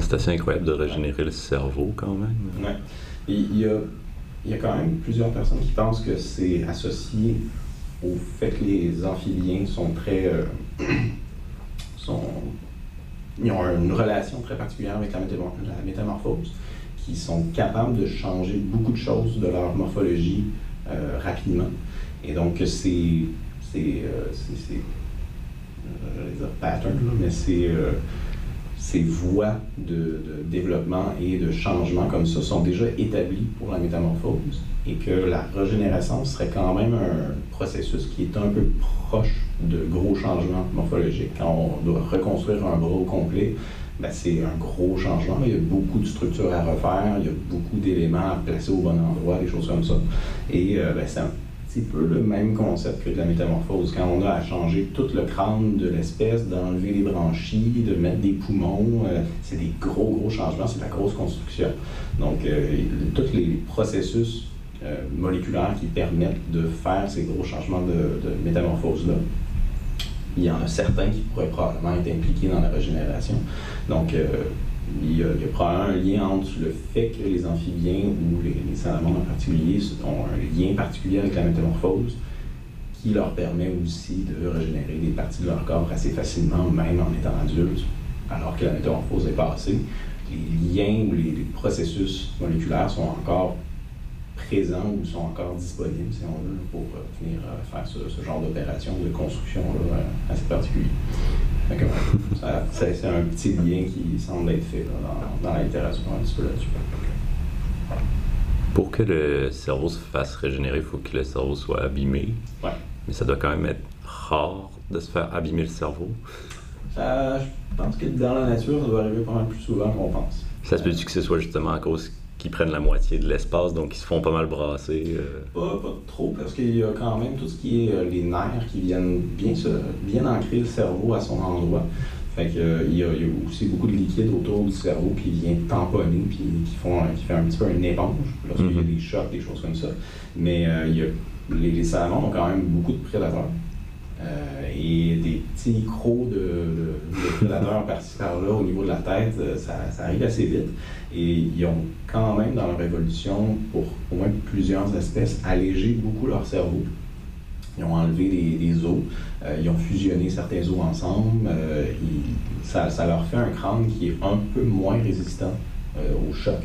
C'est assez incroyable de régénérer le cerveau quand même. Il y a, il y a quand même plusieurs personnes qui pensent que c'est associé au fait que les amphibiens sont très. sont ils ont une relation très particulière avec la, métamorphose, qui sont capables de changer beaucoup de choses de leur morphologie euh, rapidement. Et donc, c'est. C'est. Euh, euh, dire pattern, mais c'est ces voies de, développement et de changement comme ça sont déjà établies pour la métamorphose et que la régénération serait quand même un processus qui est un peu proche de gros changements morphologiques. Quand on doit reconstruire un bras complet, ben c'est un gros changement. Il y a beaucoup de structures à refaire, il y a beaucoup d'éléments à placer au bon endroit, des choses comme ça. Et euh, ben, c'est un c'est peu le même concept que de la métamorphose. Quand on a à changer tout le crâne de l'espèce, d'enlever les branchies, de mettre des poumons, euh, c'est des gros, gros changements, c'est la grosse construction. Donc, euh, tous les processus moléculaires qui permettent de faire ces gros changements de, de métamorphose-là, il y en a certains qui pourraient probablement être impliqués dans la régénération. Donc, il y, a, probablement un lien entre le fait que les amphibiens ou les, salamandres en particulier ont un lien particulier avec la métamorphose qui leur permet aussi de régénérer des parties de leur corps assez facilement, même en étant adultes, alors que la métamorphose est passée. Les liens ou les processus moléculaires sont encore présents ou sont encore disponibles, si on veut, pour euh, venir euh, faire ce, genre d'opération de construction euh, assez particulier. c'est un petit lien qui semble être fait dans, dans, la littérature un petit peu là-dessus. Pour que le cerveau se fasse régénérer, il faut que le cerveau soit abîmé. Ouais. Mais ça doit quand même être rare de se faire abîmer le cerveau. je pense que dans la nature, ça doit arriver pas mal plus souvent qu'on pense. Ça se peut-tu que ce soit justement à cause qui prennent la moitié de l'espace, donc ils se font pas mal brasser. Euh. Pas, trop, parce qu'il y a quand même tout ce qui est euh, les nerfs qui viennent bien, se, bien ancrer le cerveau à son endroit. Fait que, euh, il, y a, aussi beaucoup de liquide autour du cerveau qui vient tamponner, puis qui, font, qui fait un petit peu une éponge lorsqu'il y a mm-hmm. des chocs, des choses comme ça. Mais il y a, les, les salamandres ont quand même beaucoup de prédateurs. Euh, et des petits crocs de, de, prédateurs par-ci par-là au niveau de la tête, euh, ça, arrive assez vite. Et ils ont quand même, dans leur évolution, pour au moins plusieurs espèces, allégé beaucoup leur cerveau. Ils ont enlevé des, os, euh, ils ont fusionné certains os ensemble. ça, ça, leur fait un crâne qui est un peu moins résistant au choc.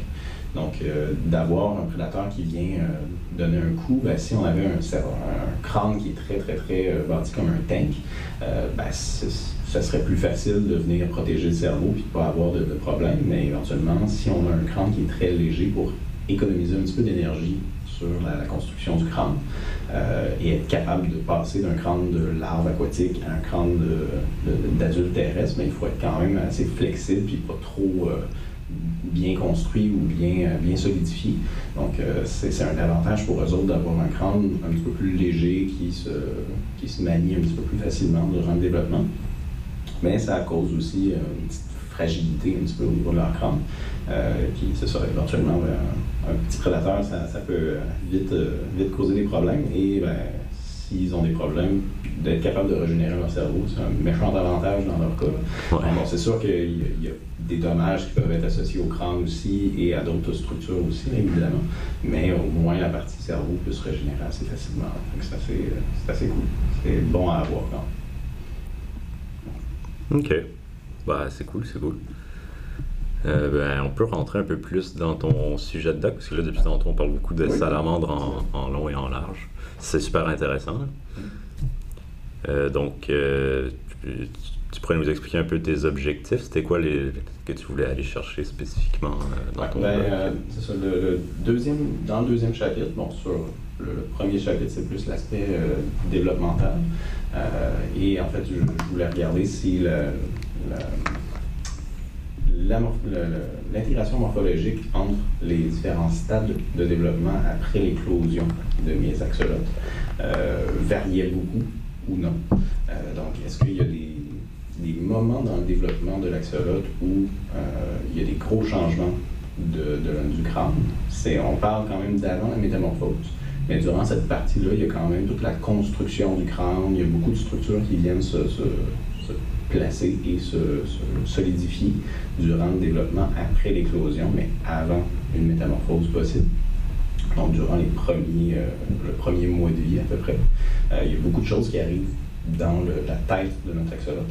Donc, euh, d'avoir un prédateur qui vient euh, donner un coup, ben, si on avait un, crâne qui est très, très, très euh, bâti comme un tank, ben, ça serait plus facile de venir protéger le cerveau et de ne pas avoir de, problème. Mais éventuellement, si on a un crâne qui est très léger pour économiser un petit peu d'énergie sur la, construction du crâne et être capable de passer d'un crâne de larve aquatique à un crâne d'adulte terrestre, mais ben, il faut être quand même assez flexible et pas trop bien construit ou bien, bien solidifié. Donc, c'est un avantage pour eux autres d'avoir un crâne un petit peu plus léger qui se, qui se manie un petit peu plus facilement durant le développement. Mais ça cause aussi une petite fragilité un petit peu au niveau de leur crâne, qui, c'est ça, éventuellement, un, petit prédateur, ça, ça peut vite, vite causer des problèmes. Et ben, s'ils ont des problèmes, d'être capable de régénérer leur cerveau. C'est un méchant avantage dans leur cas. Bon, c'est sûr qu'il y, a des dommages qui peuvent être associés au crâne aussi et à d'autres structures aussi, évidemment. Mais au moins, la partie cerveau peut se régénérer assez facilement. C'est assez, assez, cool. C'est bon à avoir quand OK. Bah, c'est cool, c'est cool. Euh, ben, on peut rentrer un peu plus dans ton sujet de doc, parce que là, depuis tantôt, on parle beaucoup de salamandres en, en, long et en large. C'est super intéressant. Euh, donc, euh, tu, pourrais nous expliquer un peu tes objectifs. C'était quoi les que tu voulais aller chercher spécifiquement dans ton ben, C'est ça. Le, deuxième, dans le deuxième chapitre, bon, sur le, premier chapitre, c'est plus l'aspect développemental. et en fait, je, voulais regarder si l'intégration morphologique entre les différents stades de développement après l'éclosion de mes axolotes euh, variait beaucoup ou non. Euh, donc, est-ce qu'il y a des, moments dans le développement de l'axolote où euh, il y a des gros changements de, du crâne? On parle quand même d'avant la métamorphose. Mais durant cette partie-là, il y a quand même toute la construction du crâne, il y a beaucoup de structures qui viennent se, se placer et se, solidifier durant le développement après l'éclosion, mais avant une métamorphose possible. Donc, durant les premiers, euh, le premier mois de vie à peu près, euh, il y a beaucoup de choses qui arrivent dans la tête de notre axolote.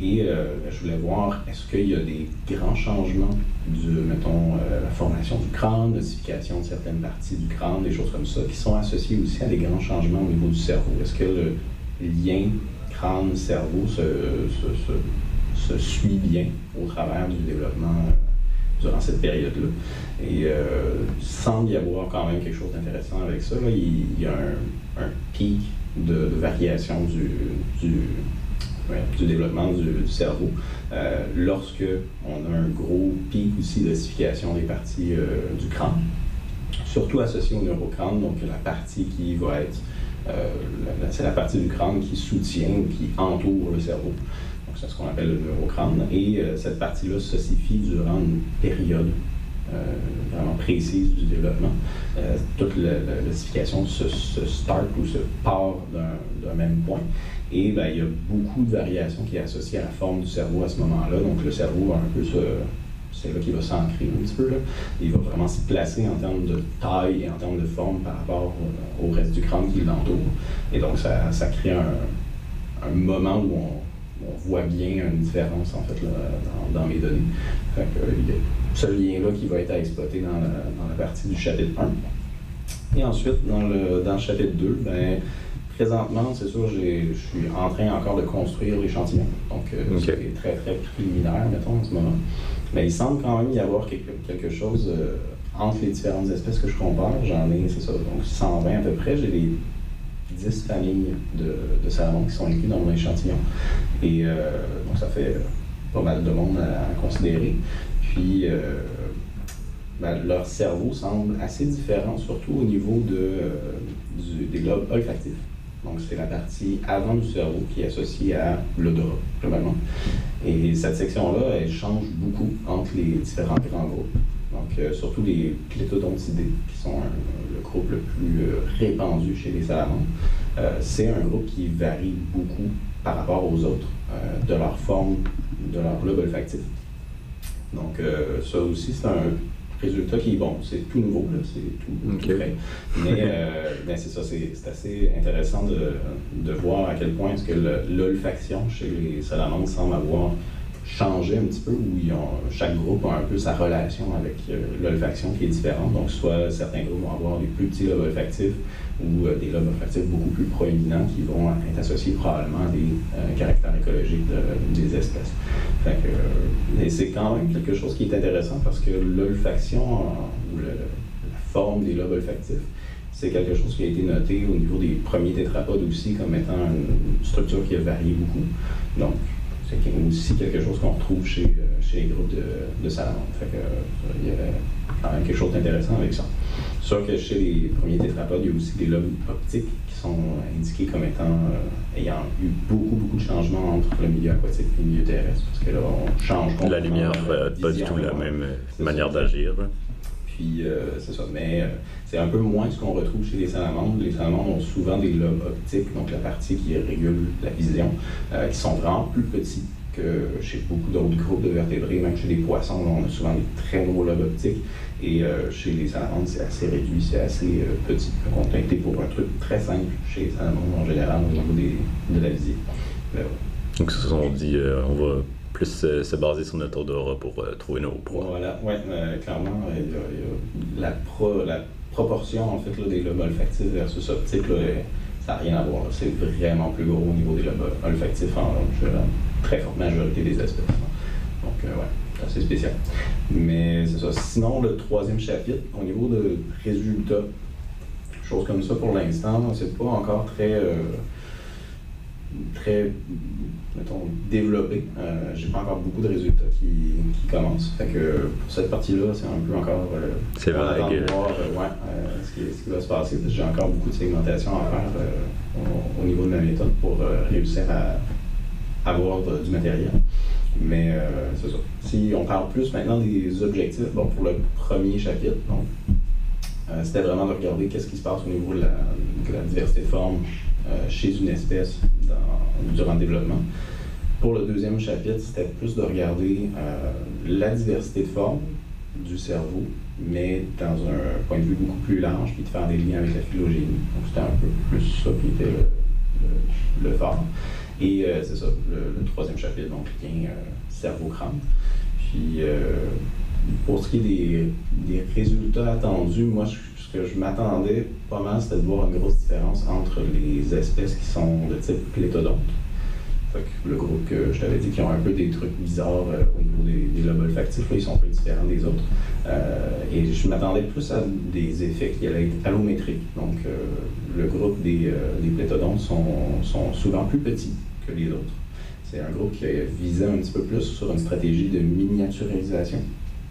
Et euh, je voulais voir, est-ce qu'il y a des grands changements de, mettons, la formation du crâne, l'ossification de certaines parties du crâne, des choses comme ça, qui sont associées aussi à des grands changements au niveau du cerveau? Est-ce que le lien crâne, cerveau se, se, suit bien au travers du développement euh, durant cette période-là? Et euh, semble y avoir quand même quelque chose d'intéressant avec ça. Il, y a un, pic de, variation du, du développement du, cerveau. Euh, lorsque on a un gros pic aussi d'ossification des parties euh, du crâne, surtout associé au neurocrâne, donc la partie qui va être euh, c'est la partie du crâne qui soutient ou qui entoure le cerveau. Donc, c'est ce qu'on appelle le neurocrâne. Et euh, cette partie-là s'ossifie durant une période vraiment précise du développement. toute l'ossification se, start ou se part d'un même point. Et ben, il y a beaucoup de variations qui est associée à la forme du cerveau à ce moment-là. Donc le cerveau va un peu se, c'est là qu'il va s'ancrer un petit peu. Là. Il va vraiment se placer en termes de taille et en termes de forme par rapport au, reste du crâne qui l'entoure. Et donc, ça, crée un, moment où on, voit bien une différence en fait dans, dans, mes données. Fait que, ce lien-là qui va être à exploiter dans la, dans la partie du chapitre 1. Et ensuite, dans le, dans le chapitre 2, ben, présentement, c'est sûr, je suis en train encore de construire l'échantillon. Donc, euh, c'est très, très préliminaire, mettons, en ce moment. Mais il semble quand même y avoir quelque, chose euh, entre les différentes espèces que je compare. J'en ai, c'est ça, donc 120 à peu près. J'ai les 10 familles de, de salamandres qui sont inclus dans mon échantillon. Et euh, donc, ça fait pas mal de monde à, considérer. Puis, euh, ben, leur cerveau semble assez différent, surtout au niveau de, des globes olfactifs. Donc, c'est la partie avant du cerveau qui est associée à l'odorat, globalement. Et cette section-là, elle change beaucoup entre les différents grands groupes. Donc, euh, surtout les plétodontidés, qui sont le groupe le plus euh, répandu chez les salamandres. Euh, c'est un groupe qui varie beaucoup par rapport aux autres, de leur forme, de leur globe olfactif. Donc, ça aussi, c'est un résultat qui est bon. C'est tout nouveau, c'est tout, frais. Mais, euh, c'est ça, c'est assez intéressant de, de, voir à quel point est-ce que l'olfaction chez les salamandres semble avoir changé un petit peu, où ils ont, chaque groupe a un peu sa relation avec euh, l'olfaction qui est différente. Donc, soit certains groupes vont avoir des plus petits lobes olfactifs ou euh, des lobes olfactifs beaucoup plus proéminents qui vont être associés probablement à des euh, caractères écologiques des espèces. Fait que, c'est quand même quelque chose qui est intéressant parce que l'olfaction ou la forme des lobes olfactifs, c'est quelque chose qui a été noté au niveau des premiers tétrapodes aussi comme étant une structure qui a varié beaucoup. Donc, c'est aussi quelque chose qu'on retrouve chez, chez les groupes de, de salamandres. Que, il y avait quand même quelque chose d'intéressant avec ça. Sûr que chez les premiers tétrapodes, il y a aussi des lobes optiques sont indiqués comme étant ayant eu beaucoup, beaucoup de changements entre le milieu aquatique et le milieu terrestre. Parce que là, on change La lumière n'a pas du tout la même manière d'agir. Puis c'est ça. Mais c'est un peu moins ce qu'on retrouve chez les salamandres. Les salamandres ont souvent des lobes optiques, donc la partie qui régule la vision, qui sont vraiment plus petits que chez beaucoup d'autres groupes de vertébrés, même chez les poissons, on a souvent des très gros lobes optiques. Et euh, chez les salamandres, c'est assez réduit, c'est assez euh, petit. Donc, on a été pour un truc très simple chez les salamandres en général au niveau des, de la visée. Ben Donc, ça, on dit, euh, on va plus se baser sur notre odorat pour trouver nos proies. Voilà, oui, clairement, la, la, proportion en fait là, des lobes olfactifs versus optiques, ça n'a rien à voir. C'est vraiment plus gros au niveau des lobes olfactifs en très forte majorité des espèces. Donc, ouais c'est assez spécial. Mais c'est ça. Sinon, le troisième chapitre, au niveau de résultats, choses comme ça pour l'instant, c'est pas encore très. Euh, très, mettons, développé. Euh, j'ai pas encore beaucoup de résultats qui, qui, commencent. Fait que pour cette partie-là, c'est un peu encore. Euh, c'est vrai. voir ouais, ce, qui, ce, qui, va se passer. J'ai encore beaucoup de segmentation à faire au, niveau de ma méthode pour réussir à avoir du matériel. Mais euh, c'est ça. Si on parle plus maintenant des objectifs, bon, pour le premier chapitre, donc, euh, c'était vraiment de regarder qu'est-ce qui se passe au niveau de la, diversité de formes euh, chez une espèce durant le développement. Pour le deuxième chapitre, c'était plus de regarder la diversité de formes du cerveau, mais dans un point de vue beaucoup plus large, puis de faire des liens avec la phylogénie. Donc c'était un peu plus ça qui était le, le, fort. Et euh, c'est ça, le, troisième chapitre, donc lien euh, cerveau-crâne. Puis euh, pour ce qui est des, résultats attendus, moi, ce que je m'attendais pas mal, c'était de voir une grosse différence entre les espèces qui sont de type plétodonte. le groupe que je t'avais dit qui ont un peu des trucs bizarres au niveau des, des lobes olfactifs, là, ils sont un peu différents des autres. et je m'attendais plus à des effets qui allaient être allométriques. Donc, le groupe des, des plétodontes sont, sont souvent plus petits que les autres. C'est un groupe qui visé un petit peu plus sur une stratégie de miniaturisation.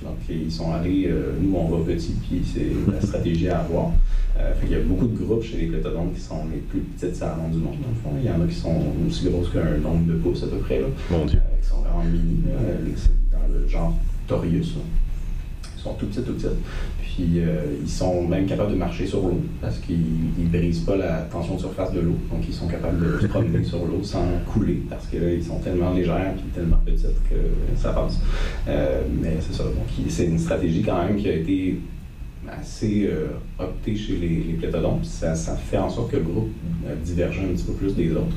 Donc, ils sont allés, euh, nous, on va petit, puis c'est la stratégie à avoir. Euh, il y a beaucoup de groupes chez les clétodontes qui sont les plus petites salamandres du monde, dans le fond. Il y en a qui sont aussi grosses qu'un nombre de pouces, à peu près. Là, Mon Dieu. Euh, qui sont vraiment mini, dans le genre Torius. Ils sont tout petits, tout petits. Puis euh, ils sont même capables de marcher sur l'eau parce qu'ils ne brisent pas la tension de surface de l'eau. Donc ils sont capables de se promener sur l'eau sans couler parce qu'ils sont tellement légères et tellement petites que ça passe. Euh, mais c'est ça. Donc c'est une stratégie quand même qui a été assez euh, optée chez les, les plétodontes. Ça, ça, fait en sorte que le groupe diverge un petit peu plus des autres.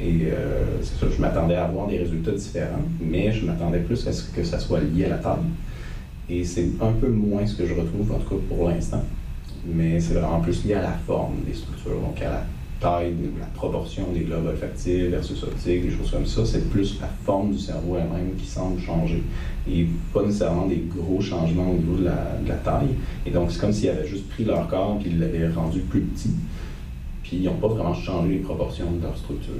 Et c'est ça, je m'attendais à avoir des résultats différents, mais je m'attendais plus à ce que ça soit lié à la table. Et c'est un peu moins ce que je retrouve, en tout cas pour l'instant. Mais c'est vraiment plus lié à la forme des structures, donc à la taille, la proportion des globes olfactifs versus optiques, des choses comme ça. C'est plus la forme du cerveau elle-même qui semble changer. Et pas nécessairement des gros changements au niveau de la, taille. Et donc, c'est comme s'ils avaient juste pris leur corps et ils l'avaient rendu plus petit. Puis ils n'ont pas vraiment changé les proportions de leur structure.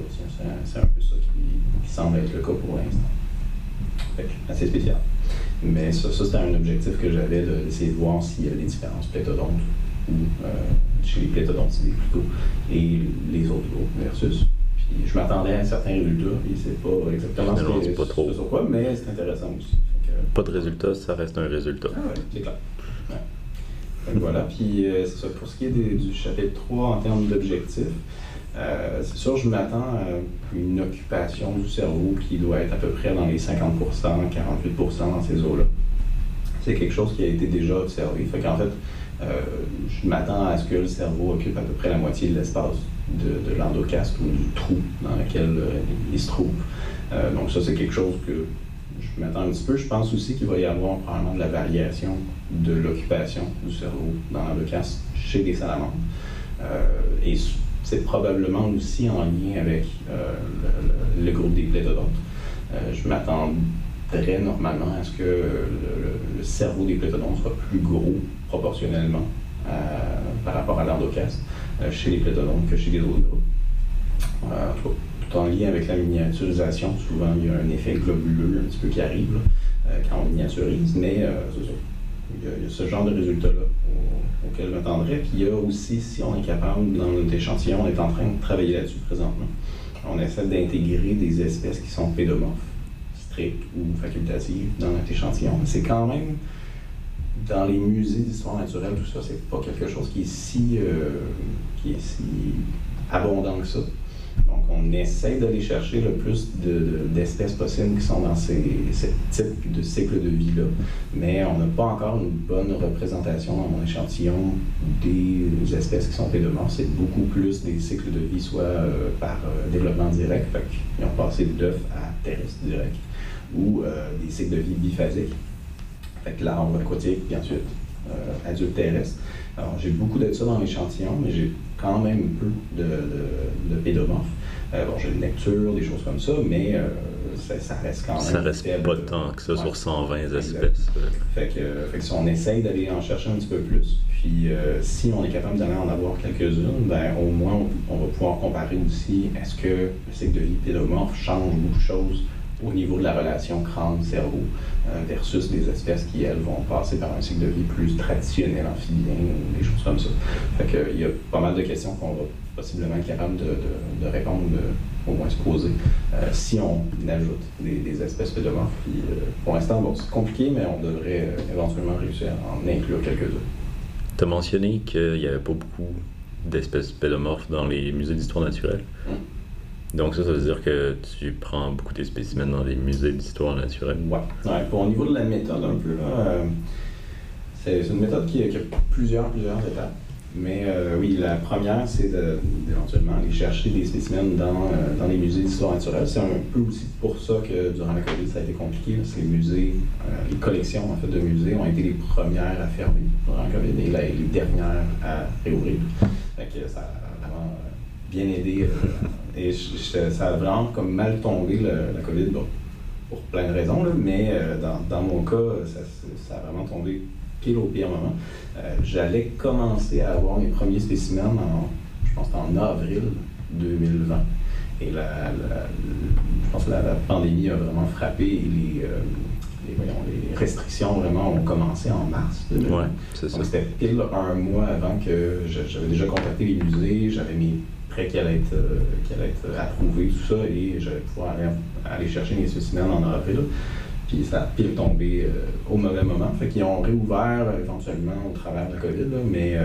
C'est un peu ça qui, qui semble être le cas pour l'instant. Assez spécial. Mais ça, ça c'était un objectif que j'avais d'essayer de, voir s'il y a des différences plétodontes ou euh, chez les plétodontides plutôt et les autres groupes versus. Puis je m'attendais à un certain résultat, et c'est pas exactement non, ce que pas trop. sur quoi, mais c'est intéressant aussi. Pas de résultat, ça reste un résultat. Ah c'est clair. voilà, puis euh, c'est ça. Pour ce qui est du chapitre 3 en termes d'objectifs, euh, c'est sûr, je m'attends à une occupation du cerveau qui doit être à peu près dans les 50 48 dans ces eaux-là. C'est quelque chose qui a été déjà observé. Fait qu'en fait, euh, je m'attends à ce que le cerveau occupe à peu près la moitié de l'espace de, de ou du trou dans lequel euh, il se trouve. donc ça, c'est quelque chose que je m'attends un petit peu. Je pense aussi qu'il va y avoir probablement de la variation de l'occupation du cerveau dans l'endocaste chez des salamandres. C'est probablement aussi en lien avec euh, le, groupe des plétodontes. Euh, je m'attendrais normalement à ce que le, cerveau des plétodontes soit plus gros proportionnellement euh, par rapport à l'endocaste chez les plétodontes que chez les autres tout en lien avec la miniaturisation, souvent il y a un effet globuleux un petit peu qui arrive quand on miniaturise, mais c'est il y, a, ce genre de résultats-là auquel je m'attendrais. Puis il y a aussi, si on est capable, dans notre échantillon, on est en train de travailler là-dessus présentement. On essaie d'intégrer des espèces qui sont pédomorphes, strictes ou facultatives dans notre échantillon. C'est quand même, dans les musées d'histoire naturelle, tout ça, c'est pas quelque chose qui est si, euh, qui est si abondant que ça. On essaie d'aller chercher le plus d'espèces possibles qui sont dans ces, ce type de cycle de vie-là. Mais on n'a pas encore une bonne représentation dans mon échantillon des espèces qui sont pédomorphes. C'est beaucoup plus des cycles de vie, soit euh, par euh, développement direct, fait qu'ils ont passé d'œuf à terrestre direct, ou euh, des cycles de vie biphasiques. Fait l'arbre aquatique, puis ensuite adulte terrestre. Alors, j'ai beaucoup de ça dans l'échantillon, mais j'ai quand même peu de, pédomorphes. Euh, bon, j'ai une lecture, des choses comme ça, mais euh, ça, reste quand même. Ça reste pas tant que ça sur 120 espèces. Fait que, fait que, si on essaye d'aller en chercher un petit peu plus, puis euh, si on est capable d'aller en avoir quelques-unes, ben, au moins on, va pouvoir comparer aussi est-ce que le cycle de vie pédomorphe change beaucoup de choses au niveau de la relation crâne-cerveau euh, versus des espèces qui, elles, vont passer par un cycle de vie plus traditionnel, amphibien, ou des choses comme ça. Fait que, il y a pas mal de questions qu'on va possiblement être capable de, de, répondre, au moins se poser, euh, si on ajoute des, espèces pédomorphes. Euh, pour l'instant, bon, c'est compliqué, mais on devrait éventuellement réussir à en inclure quelques-uns. Tu as mentionné qu'il n'y avait pas beaucoup d'espèces pédomorphes dans les musées d'histoire naturelle. Hum. Donc ça, ça veut dire que tu prends beaucoup de spécimens dans les musées d'histoire naturelle. Ouais. ouais. Pour, au niveau de la méthode un peu, là, euh, c'est une méthode qui, a plusieurs, plusieurs étapes. Mais euh, oui, la première, c'est d'éventuellement aller chercher des spécimens dans, euh, dans les musées d'histoire naturelle. C'est un peu aussi pour ça que durant la COVID, ça a été compliqué. Ces musées, les collections en fait, de musées ont été les premières à fermer durant la COVID et les dernières à réouvrir. Ça a vraiment bien aidé et ça a vraiment comme mal tombé la COVID, pour plein de raisons, mais euh, dans, mon cas, ça, a vraiment tombé pile au pire moment. Euh, j'allais commencer à avoir mes premiers spécimens en, je pense, en avril 2020. Et la, je pense que la, pandémie a vraiment frappé et les, euh, les, restrictions vraiment ont commencé en mars 2020. Ouais, Donc c'était pile un mois avant que j'avais déjà contacté les musées, j'avais mis qui allait euh, allait être approuvé, tout ça, et j'allais pouvoir aller, chercher mes spécimens en avril. Puis ça a pile tombé euh, au mauvais moment. Fait qu'ils ont réouvert euh, éventuellement au travers de la COVID, là, mais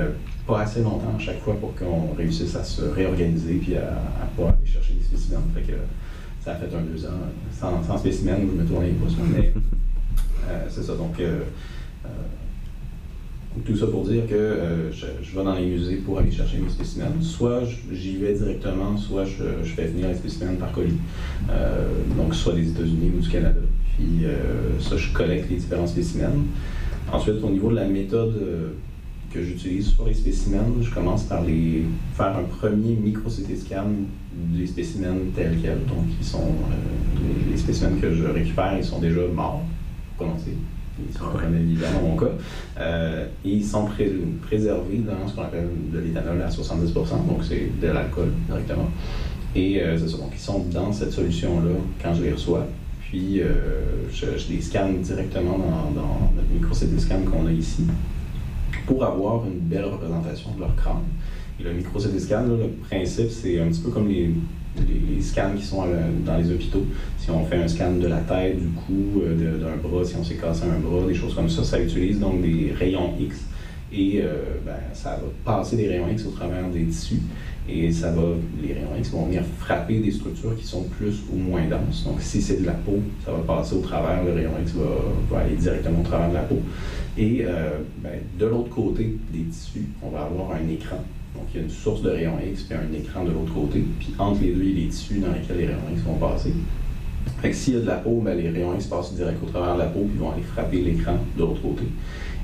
pas assez longtemps à chaque fois pour qu'on réussisse à se réorganiser puis à, pouvoir aller chercher des spécimens. Fait que ça a fait un deux ans sans, sans spécimens je me tournais les pouces. Mais c'est ça. Donc tout ça pour dire que euh, je, vais dans les musées pour aller chercher mes spécimens. Soit j'y vais directement, soit je, fais venir les spécimens par colis. Euh, donc, soit des États-Unis ou du Canada. Puis, euh, ça, je collecte les différents spécimens. Ensuite, au niveau de la méthode que j'utilise sur les spécimens, je commence par les faire un premier micro-CT scan des spécimens tels quels. Donc, ils sont, les, spécimens que je récupère, ils sont déjà morts, prononcés ils sont quand même dans cas. Euh, ils sont préservés dans ce qu'on appelle de l'éthanol à 70 donc c'est de l'alcool directement. Et euh, c'est ça, donc ils sont dans cette solution-là quand je les reçois. Puis euh, je, les scanne directement dans, notre micro-CT scan qu'on a ici pour avoir une belle représentation de leur crâne. Et le micro-CT scan, le principe, c'est un petit peu comme les les, scans qui sont euh, dans les hôpitaux. Si on fait un scan de la tête, du cou, euh, d'un bras, si on s'est cassé un bras, des choses comme ça, ça utilise donc des rayons X. Et euh, ben, ça va passer des rayons X au travers des tissus. Et ça va, les rayons X vont venir frapper des structures qui sont plus ou moins denses. Donc, si c'est de la peau, ça va passer au travers, le rayon X va, aller directement au travers de la peau. Et ben, de l'autre côté des tissus, on va avoir un écran donc, il y a une source de rayons X puis un écran de l'autre côté. Puis entre les deux, il y a les tissus dans lesquels les rayons X vont passer. Fait que s'il y a de la peau, ben, les rayons X passent direct au travers de la peau puis vont aller frapper l'écran de l'autre côté.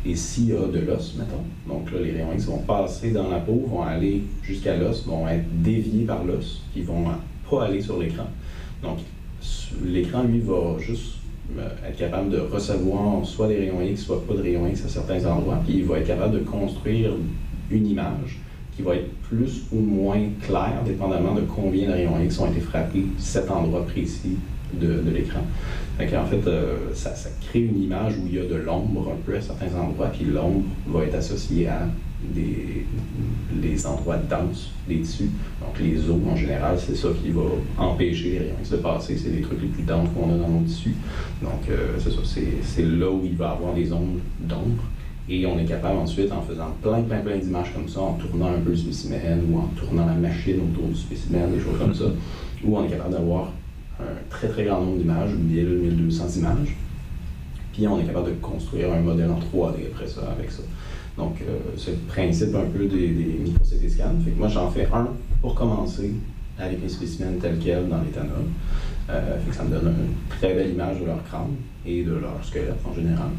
Et s'il y a de l'os, mettons, donc là, les rayons X vont passer dans la peau, vont aller jusqu'à l'os, vont être déviés par l'os, puis vont pas aller sur l'écran. Donc, l'écran, lui, va juste euh, être capable de recevoir soit des rayons X, soit pas de rayons X à certains endroits, puis il va être capable de construire une image qui va être plus ou moins clair, dépendamment de combien de rayons X ont été frappés cet endroit précis de, l'écran. En fait, euh, ça, crée une image où il y a de l'ombre un peu à certains endroits, puis l'ombre va être associée à des, les endroits denses des tissus. Donc les os, en général, c'est ça qui va empêcher les rayons X de passer. C'est les trucs les plus denses qu'on a dans nos tissus. Donc euh, c'est ça, c'est là où il va y avoir des ondes d'ombre. Et on est capable ensuite, en faisant plein, plein, plein d'images comme ça, en tournant un peu le spécimen ou en tournant la machine autour du spécimen, des choses comme ça, où on est capable d'avoir un très, très grand nombre d'images, 1000, 1200 images. Puis on est capable de construire un modèle en 3D après ça, avec ça. Donc, euh, c'est le principe un peu des, des micro-CT scans. Moi, j'en fais un pour commencer avec les spécimens tels quels dans l'éthanol. Ça me donne une très belle image de leur crâne et de leur squelette en général.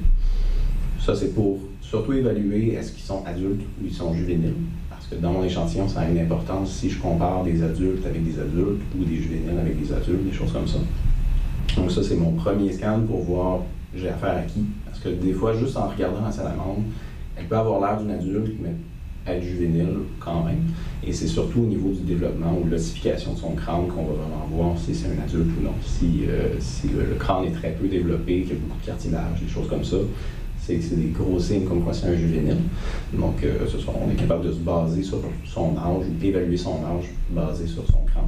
Ça, c'est pour surtout évaluer est-ce qu'ils sont adultes ou ils sont juvéniles. Parce que dans mon échantillon, ça a une importance si je compare des adultes avec des adultes ou des juvéniles avec des adultes, des choses comme ça. Donc ça, c'est mon premier scan pour voir j'ai affaire à qui. Parce que des fois, juste en regardant la salamandre, elle peut avoir l'air d'une adulte, mais être juvénile quand même. Et c'est surtout au niveau du développement ou de l'ossification de son crâne qu'on va vraiment voir si c'est un adulte ou non. Si, euh, si le, crâne est très peu développé, qu'il y a beaucoup de cartilage, des choses comme ça, c'est des gros signes comme quoi c'est un juvénile. Donc, euh, ce on est capable de se baser sur son âge ou d'évaluer son âge basé sur son crâne.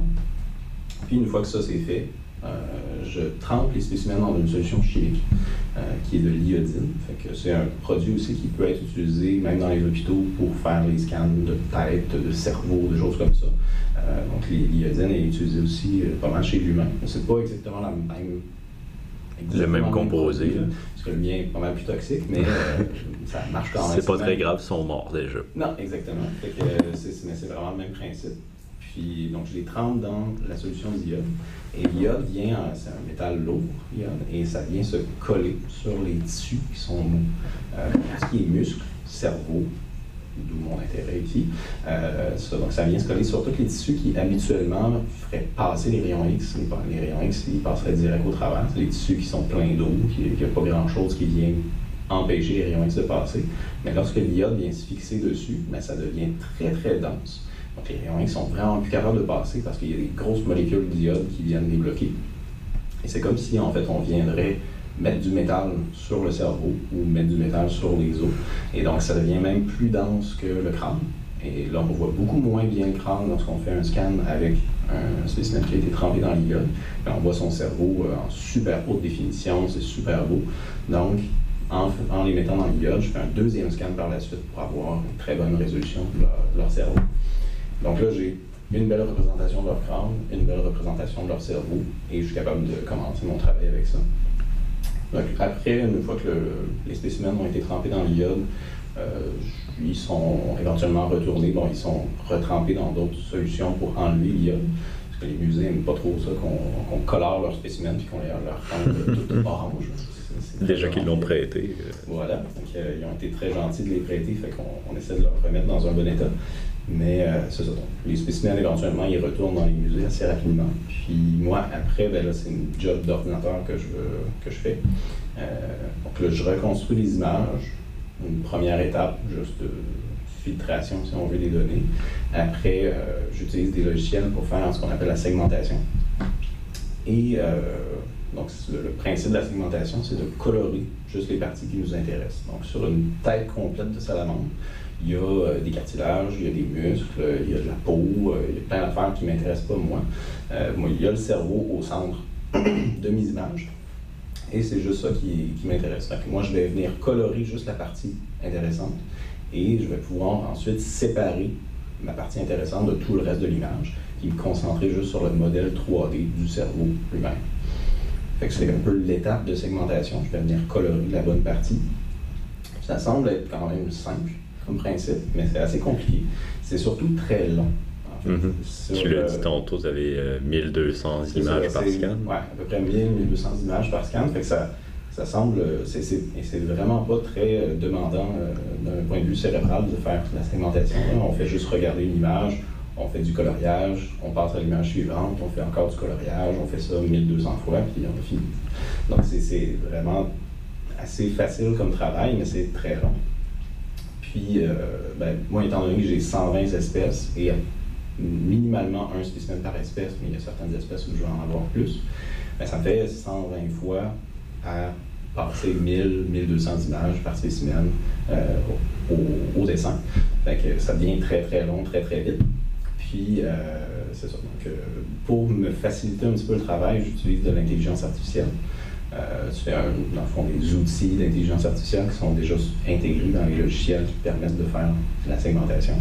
Puis, une fois que ça c'est fait, euh, je trempe les spécimens dans une solution chimique euh, qui est de l'iodine. c'est un produit aussi qui peut être utilisé même dans les hôpitaux pour faire les scans de tête, de cerveau, des choses comme ça. donc l'iodine est utilisée aussi pas mal chez l'humain. C'est pas exactement la même le même composé. Parce que le mien est pas mal plus toxique, mais euh, ça marche quand même. C'est pas très grave, ils sont morts déjà. Non, exactement. Fait que, c'est, c'est vraiment le même principe. Puis, donc, je les trempe dans la solution d'iode. Et l'iode vient, c'est un métal lourd, l'iode, et ça vient se coller sur les tissus qui sont mous. Euh, ce qui est muscle, cerveau, d'où mon intérêt ici. Euh, donc, ça vient se coller sur tous les tissus qui habituellement feraient passer les rayons X. Les, rayons X, ils passeraient direct au travers. C'est les tissus qui sont pleins d'eau, qui n'y a pas grand-chose qui vient empêcher les rayons X de passer. Mais lorsque l'iode vient se fixer dessus, ben, ça devient très, très dense. Donc, les rayons X sont vraiment plus capables de passer parce qu'il y a des grosses molécules d'iode qui viennent les bloquer. Et c'est comme si, en fait, on viendrait mettre du métal sur le cerveau ou mettre du métal sur les os. Et donc, ça devient même plus dense que le crâne. Et là, on voit beaucoup moins bien le crâne lorsqu'on fait un scan avec un spécimen qui a été trempé dans l'iode. On voit son cerveau euh, en super haute définition, c'est super beau. Donc, en, les mettant dans l'iode, je fais un deuxième scan par la suite pour avoir une très bonne résolution de leur, de leur cerveau. Donc là, j'ai une belle représentation de leur crâne, une belle représentation de leur cerveau, et je suis capable de commencer mon travail avec ça. Donc, après, une fois que les spécimens ont été trempés dans l'iode, euh, ils sont éventuellement retournés, bon, ils sont retrempés dans d'autres solutions pour enlever l'iode. Parce que les musées n'aiment pas trop ça, qu'on colore leurs spécimens puis qu'on leur rende tout orange. Déjà qu'ils l'ont prêté. Euh. Voilà, donc euh, ils ont été très gentils de les prêter, fait qu'on essaie de leur remettre dans un bon état. Mais euh, c'est ça. Les spécimens, éventuellement, ils retournent dans les musées assez rapidement. Puis moi, après, ben c'est une job d'ordinateur que je, que je fais. Euh, donc là, je reconstruis les images. Une première étape, juste de filtration, si on veut, des données. Après, euh, j'utilise des logiciels pour faire ce qu'on appelle la segmentation. Et donc, le, principe de la segmentation, c'est de colorer juste les parties qui nous intéressent. Donc, sur une tête complète de salamandre, il y a euh, des cartilages, il y a des muscles, il y a de la peau, euh, il y a plein d'affaires qui ne m'intéressent pas, moi. Euh, moi, il y a le cerveau au centre de mes images. Et c'est juste ça qui, qui m'intéresse. Moi, je vais venir colorer juste la partie intéressante et je vais pouvoir ensuite séparer ma partie intéressante de tout le reste de l'image et me concentrer juste sur le modèle 3D du cerveau lui-même. c'est un peu l'étape de segmentation. Je vais venir colorer la bonne partie. Ça semble être quand même simple principe, mais c'est assez compliqué. C'est surtout très long. Mhm. Tu l'as dit tantôt, vous avez 1200 images par scan. Oui, à peu près 1000, 1200 images par scan. Fait que ça, ça semble. C'est vraiment pas très euh, demandant euh, d'un point de vue cérébral de faire la segmentation. On fait juste regarder une image, on fait du coloriage, on passe à l'image suivante, on fait encore du coloriage, on fait ça 1200 fois, puis on a fini. Donc c'est vraiment assez facile comme travail, mais c'est très long. Puis, ben, moi, étant donné que j'ai 120 espèces et minimalement un spécimen par espèce, mais il y a certaines espèces où je vais en avoir plus, ben, ça fait 120 fois à passer 1000, 1200 images par spécimen au, dessin. Ça devient très, très long, très, très vite. Puis, c'est ça. Donc, pour me faciliter un petit peu le travail, j'utilise de l'intelligence artificielle. Euh, fais, un, dans le fond, des outils d'intelligence artificielle qui sont déjà intégrés dans les logiciels qui permettent de faire la segmentation.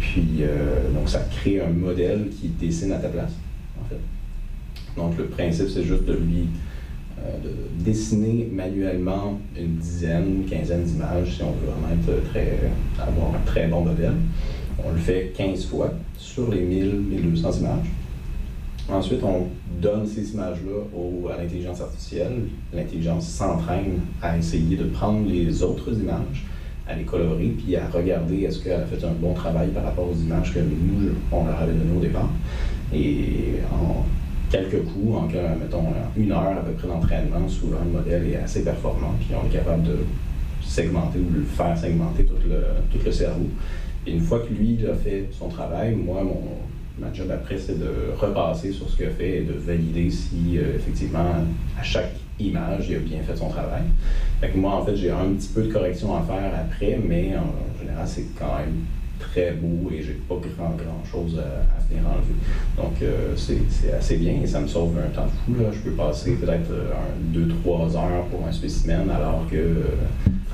Puis, euh, donc, ça crée un modèle qui dessine à ta place, en fait. Donc, le principe, c'est juste de lui euh, de dessiner manuellement une dizaine, une quinzaine d'images si on veut vraiment être très, avoir un très bon modèle. On le fait 15 fois sur les 1000, 1200 images. Ensuite, on donne ces images-là à l'intelligence artificielle. L'intelligence s'entraîne à essayer de prendre les autres images, à les colorer, puis à regarder est-ce qu'elle a fait un bon travail par rapport aux images que nous, on leur avait données au départ. Et en quelques coups, en mettons une heure à peu près d'entraînement, souvent le modèle est assez performant, puis on est capable de segmenter ou de faire segmenter tout le, tout le cerveau. Et une fois que lui a fait son travail, moi, mon, ma job après, c'est de repasser sur ce qu'il a fait et de valider si euh, effectivement à chaque image, il a bien fait son travail. Fait moi, en fait, j'ai un petit peu de correction à faire après, mais en général, c'est quand même très beau et j'ai pas grand, grand chose à, venir enlever. Donc, euh, c'est assez bien et ça me sauve un temps fou. Là. Je peux passer peut-être 2-3 heures pour un spécimen alors que euh,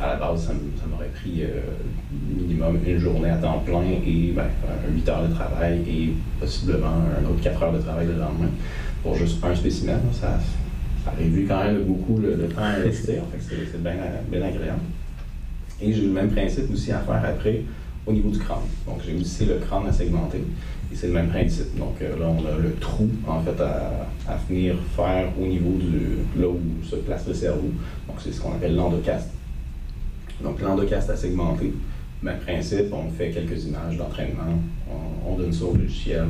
à la base, ça m'aurait pris euh, minimum une journée à temps plein et ben, 8 heures de travail et possiblement un autre 4 heures de travail le lendemain pour juste un spécimen. Ça, réduit quand même beaucoup le, temps à investir. c'est bien, bien agréable. Et j'ai le même principe aussi à faire après au niveau du crâne. Donc, j'ai aussi le crâne à segmenter. Et c'est le même principe. Donc, euh, là, on a le trou, en fait, à, venir faire au niveau du, là où se place le cerveau. Donc, c'est ce qu'on appelle l'endocaste. Donc, l'endocaste à segmenter, même principe, on fait quelques images d'entraînement, on, donne ça au logiciel,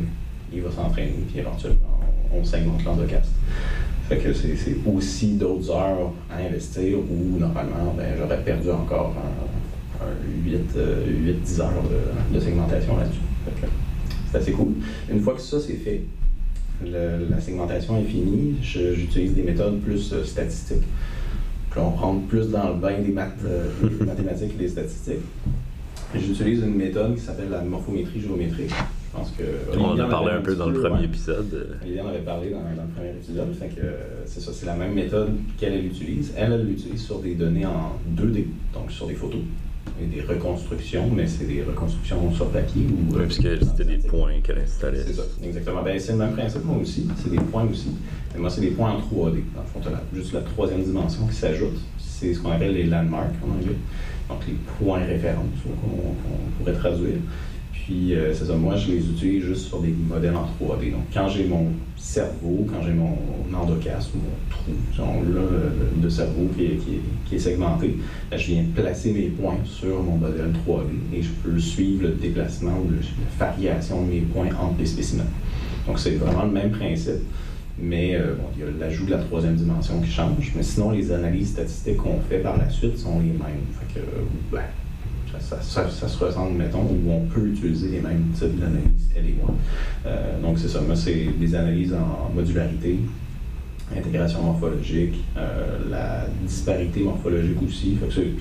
il va s'entraîner, puis éventuellement, on, segmente l'endocaste. Fait que c'est aussi d'autres heures à investir où, normalement, ben, j'aurais perdu encore 8-10 euh, heures de, segmentation là-dessus. C'est assez cool. Une fois que ça c'est fait, la segmentation est finie, j'utilise des méthodes plus euh, statistiques. Puis on rentre plus dans le bain des, maths, euh, mathématiques et des statistiques. J'utilise une méthode qui s'appelle la morphométrie géométrique. Je pense que. On en a parlé un peu dans le premier épisode. Olivier en avait parlé dans, le premier épisode. Fait que c'est ça, c'est la même méthode qu'elle utilise. Elle, elle l'utilise sur des données en 2D, donc sur des photos des reconstructions, mais c'est des reconstructions sur papier ou. Oui, puisque c'était des points qu'elle installait. C'est ça, exactement. Ben, c'est le même principe, moi aussi. C'est des points aussi. Moi, c'est des points en 3D. Dans le juste la troisième dimension qui s'ajoute. C'est ce qu'on appelle les landmarks en anglais. Donc, les points références, qu'on pourrait traduire. Puis, euh, c'est ça, moi, je les utilise juste sur des modèles en 3D. Donc, quand j'ai mon cerveau, quand j'ai mon endocaste ou mon trou de cerveau qui est, segmenté, ben, je viens placer mes points sur mon modèle 3D et je peux suivre le déplacement ou la variation de mes points entre les spécimens. Donc, c'est vraiment le même principe mais euh, il y a l'ajout de la troisième dimension qui change. Mais sinon, les analyses statistiques qu'on fait par la suite sont les mêmes. Fait ben, ça, se ressemble, mettons, où on peut utiliser les mêmes types d'analyses, elle et moi. Euh, donc, c'est ça. Moi, c'est des analyses en modularité, intégration morphologique, euh, la disparité morphologique aussi. Fait c'est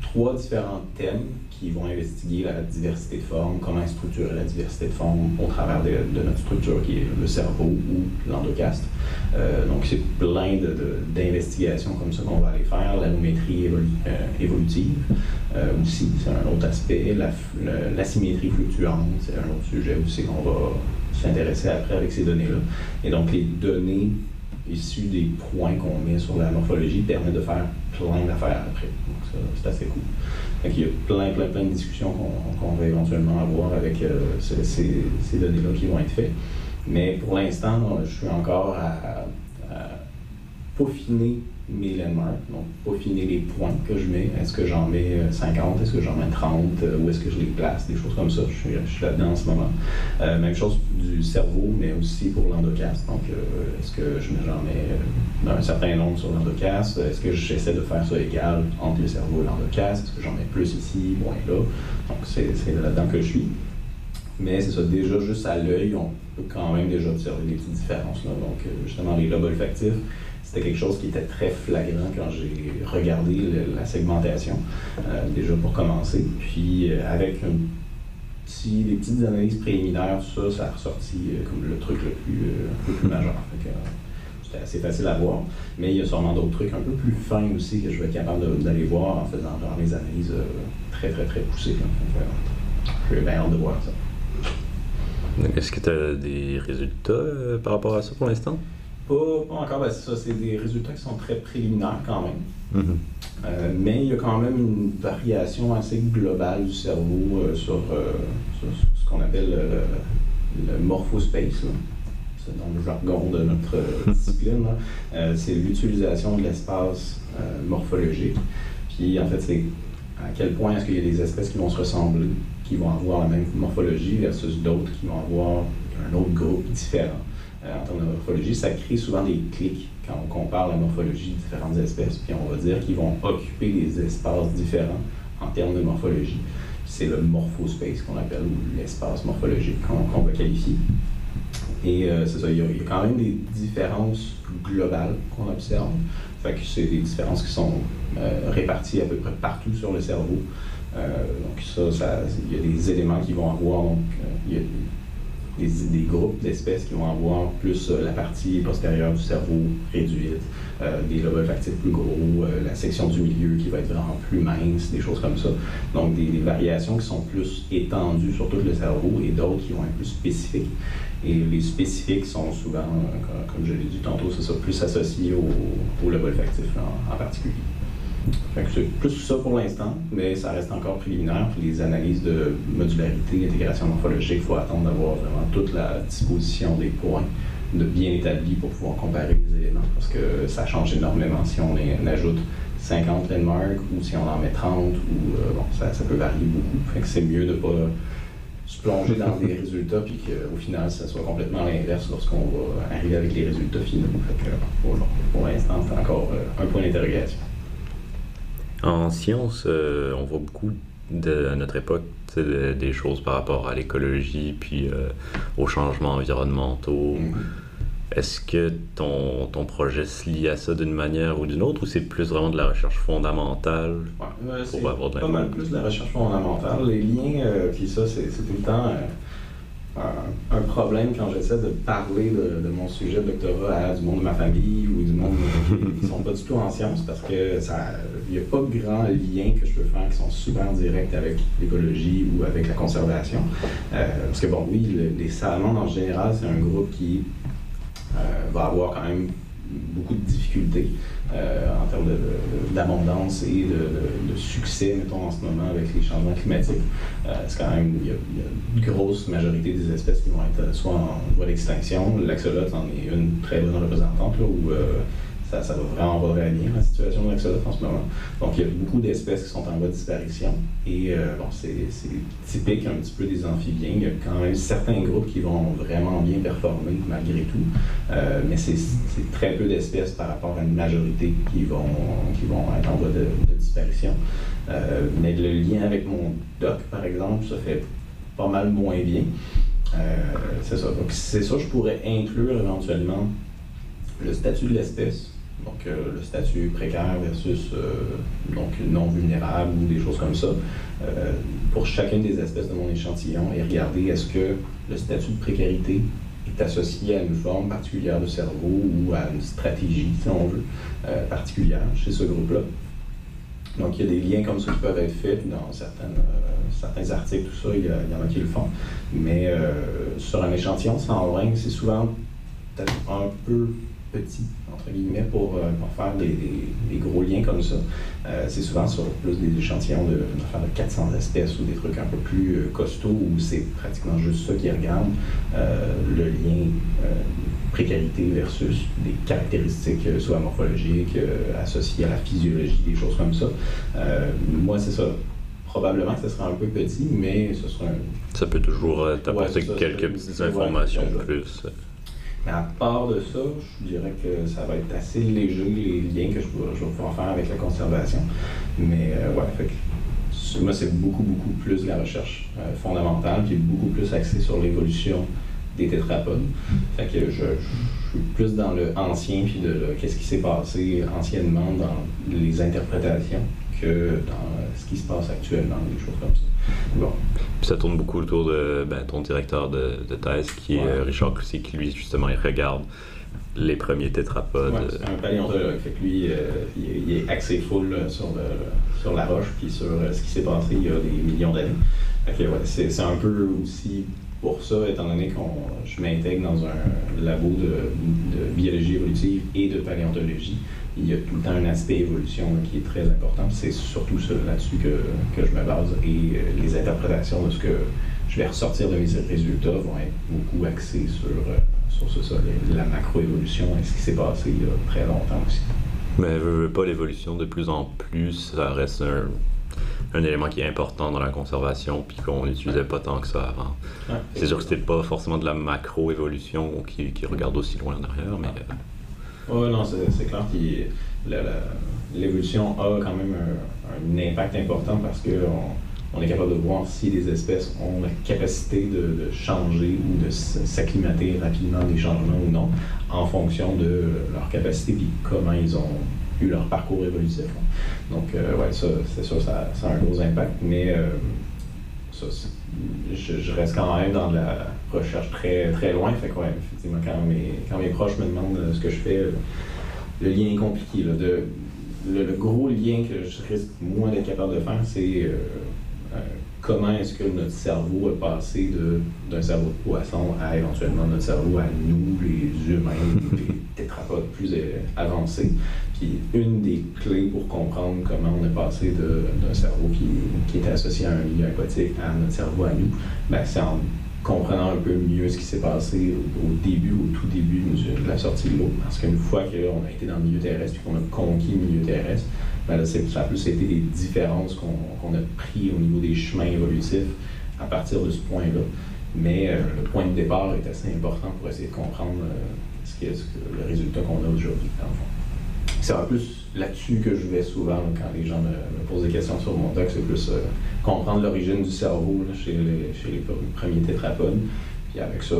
trois différents thèmes qui vont investiguer la diversité de formes, comment structurer la diversité de formes au travers de, notre structure qui est le cerveau ou l'endocaste. Euh, donc, c'est plein d'investigations comme ça qu'on va aller faire. L'anométrie euh, évolutive euh, aussi, c'est un autre aspect. L'asymétrie fluctuante, c'est un autre sujet aussi qu'on va s'intéresser après avec ces données-là. Et donc, les données issues des points qu'on met sur la morphologie permettent de faire plein d'affaires après. Donc, c'est assez cool. Il y a plein, plein, plein de discussions qu'on va éventuellement avoir avec euh, ces, données-là qui vont être faites. Mais pour l'instant, je suis encore à, peaufiner mes landmarks, donc peaufiner les points que je mets. Est-ce que j'en mets 50, est-ce que j'en mets 30, où est-ce que je les place, des choses comme ça. Je suis, là-dedans en ce moment. même chose du cerveau, mais aussi pour l'endocast. Donc, est-ce que j'en mets un certain nombre sur l'endocast? Est-ce que j'essaie de faire ça égal entre le cerveau et l'endocast? Est-ce que j'en mets plus ici, moins là? Donc, c'est là-dedans que je suis. Mais c'est ça, déjà, juste à l'œil, on peut quand même déjà observer des petites différences. Donc, euh, justement, les lobes olfactifs, c'était quelque chose qui était très flagrant quand j'ai regardé la segmentation, euh, déjà pour commencer. Puis, euh, avec un des petites analyses préliminaires, ça, ça a ressorti comme le truc le plus, peu plus majeur. c'était assez facile à voir. Mais il y a sûrement d'autres trucs un peu plus fins aussi que je vais être capable d'aller voir en faisant genre, mes analyses très, très, très poussées. je vais bien hâte de voir ça. Est-ce que tu as des résultats euh, par rapport à ça pour l'instant? Pas, encore, ben, c'est ça, c'est des résultats qui sont très préliminaires quand même. Mm-hmm. Euh, mais il y a quand même une variation assez globale du cerveau euh, sur, ce qu'on appelle le morphospace. C'est dans le jargon de notre discipline. c'est l'utilisation de l'espace morphologique. Puis en fait, c'est à quel point est-ce qu'il y a des espèces qui vont se ressembler qui vont avoir la même morphologie versus d'autres qui vont avoir un autre groupe différent. Euh, en termes de morphologie, ça crée souvent des clics quand on compare la morphologie de différentes espèces, puis on va dire qu'ils vont occuper des espaces différents en termes de morphologie. C'est le morphospace qu'on appelle, ou l'espace morphologique qu'on va qualifier. Et euh, c'est ça, il y, a, quand même des différences globales qu'on observe. Fait que c'est des différences qui sont euh, réparties à peu près partout sur le cerveau. Donc ça, il y a des éléments qui vont avoir, donc, des, groupes d'espèces qui vont avoir plus euh, la partie postérieure du cerveau réduite, des lobes olfactifs plus gros, la section du milieu qui va être vraiment plus mince, des choses comme ça. Donc des, variations qui sont plus étendues sur tout le cerveau et d'autres qui vont être plus spécifiques. Et les spécifiques sont souvent, comme je l'ai dit tantôt, plus associés au, au lobe olfactif en particulier c'est plus ça pour l'instant, mais ça reste encore préliminaire. les analyses de modularité, intégration morphologique, il faut attendre d'avoir vraiment toute la disposition des points de bien établis pour pouvoir comparer les éléments, parce que ça change énormément si on, ajoute 50 landmarks ou si on en met 30, ou euh, bon, ça, peut varier beaucoup. c'est mieux de ne pas se plonger dans des résultats puis qu'au final, ça soit complètement l'inverse lorsqu'on va arriver avec les résultats finaux. pour, l'instant, c'est encore euh, un point d'interrogation. En science, euh, on voit beaucoup de notre époque des choses par rapport à l'écologie puis euh, aux changements environnementaux. Mm-hmm. Est-ce que ton, ton, projet se lie à ça d'une manière ou d'une autre ou c'est plus vraiment de la recherche fondamentale ouais, C'est pas mal plus de la recherche fondamentale. Les liens, euh, puis ça, c'est tout le temps un, problème quand j'essaie de parler de, mon sujet de doctorat à du monde de ma famille ou du monde qui ne sont pas du tout en sciences parce que ça il n'y a pas de grands liens que je peux faire qui sont super directs avec l'écologie ou avec la conservation. Euh, parce que bon, oui, les salamandres en général, c'est un groupe qui euh, va avoir quand même beaucoup de difficultés euh, en termes d'abondance et de, succès, mettons, en ce moment avec les changements climatiques. C'est quand même, il y, a, une grosse majorité des espèces qui vont être soit en voie d'extinction. L'axolote en est une très bonne représentante, là, où ça, ça va vraiment pas réagir la situation de l'axolote en ce moment. Donc, il y a beaucoup d'espèces qui sont en voie de disparition. Et euh, bon, c'est typique un petit peu des amphibiens. Il y a quand même certains groupes qui vont vraiment bien performer malgré tout. Euh, mais c'est très peu d'espèces par rapport à une majorité qui vont, qui vont être en voie de, disparition. Euh, mais le lien avec mon doc, par exemple, ça fait pas mal moins bien. c'est ça. Donc, c'est ça, je pourrais inclure éventuellement le statut de l'espèce, donc euh, le statut précaire versus euh, donc non vulnérable ou des choses comme ça, euh, pour chacune des espèces de mon échantillon et regarder est-ce que le statut de précarité est associé à une forme particulière de cerveau ou à une stratégie, si on veut, particulière chez ce groupe-là. Donc, il y a des liens comme ça qui peuvent être faits dans certaines, certains articles, tout ça, il y, en a qui le font. Mais sur un échantillon sans règne, c'est souvent peut-être un peu petit, entre guillemets, pour, euh, faire des, gros liens comme ça. Euh, c'est souvent sur plus des échantillons de, de 400 espèces ou des trucs un peu plus euh, costauds où c'est pratiquement juste ça qui regarde le lien précarité versus des caractéristiques soit morphologiques, associées à la physiologie, des choses comme ça. moi, c'est ça probablement que ce sera un peu petit, mais ce sera un... Ça peut toujours t'apporter quelques petites informations de plus. Mais à part de ça, je dirais que ça va être assez léger, les liens que je, vais pouvoir faire avec la conservation. Mais ouais, fait que moi, c'est beaucoup, beaucoup plus la recherche euh, fondamentale, qui est beaucoup plus axée sur l'évolution des tétrapodes. Fait que je, suis plus dans le ancien, puis de, qu'est-ce qui s'est passé anciennement dans les interprétations que dans ce qui se passe actuellement, des choses comme ça. Bon. Puis ça tourne beaucoup autour de ben, ton directeur de, thèse, qui est euh, Richard Cloutier, qui lui, justement, il regarde les premiers tétrapodes. c'est un paléontologue. Fait que lui, euh, il, est axé full sur, sur la roche puis sur euh, ce qui s'est passé il y a des millions d'années. Fait ouais, c'est un peu aussi pour ça, étant donné que je m'intègre dans un labo de, biologie évolutive et de paléontologie, il y a tout le temps un aspect évolution qui est très important. C'est surtout ça là-dessus que, je me base et euh, les interprétations de ce que je vais ressortir de mes résultats vont être beaucoup axées sur sur ça, la macroévolution et ce qui s'est passé il y a très longtemps aussi. Mais veux, pas l'évolution de plus en plus, ça reste un, élément qui est important dans la conservation, puis qu'on n'utilisait pas tant que ça avant. c'est sûr que c'était pas forcément de la macroévolution qui, qui regarde aussi loin en arrière, mais. Oui, non, c'est clair que l'évolution a quand même un, un, impact important parce que on est capable de voir si les espèces ont la capacité de, changer ou de s'acclimater rapidement des changements ou non, en fonction de leur capacité et comment ils ont eu leur parcours évolutif. Donc, euh, ouais, ça, c'est sûr, ça, ça, a un gros impact, mais euh, ça, je, reste quand même dans la recherche très, très loin. Fait effectivement, quand mes, proches me demandent ce que je fais, le lien est compliqué. De, le, gros lien que je risque moins d'être capable de faire, c'est euh, euh, comment est-ce que notre cerveau est passé d'un cerveau de poisson à éventuellement notre cerveau à nous, les humains, les tétrapodes plus avancés. Puis une des clés pour comprendre comment on est passé d'un cerveau qui, qui, était associé à un milieu aquatique à notre cerveau à nous, ben, c'est en comprenant un peu mieux ce qui s'est passé au, début, au tout début de la sortie de l'eau. Parce qu'une fois qu'on a été dans le milieu terrestre et qu'on a conquis le milieu terrestre, ben ça a plus été des différences qu'on a pris au niveau des chemins évolutifs à partir de ce point-là. Mais euh, le point de départ est assez important pour essayer de comprendre euh, ce, que, le résultat qu'on a aujourd'hui, C'est un plus là-dessus que je vais souvent quand les gens me, posent des questions sur mon doc, c'est plus euh, comprendre l'origine du cerveau chez, les, chez, les, premiers tétrapodes. Puis avec ça,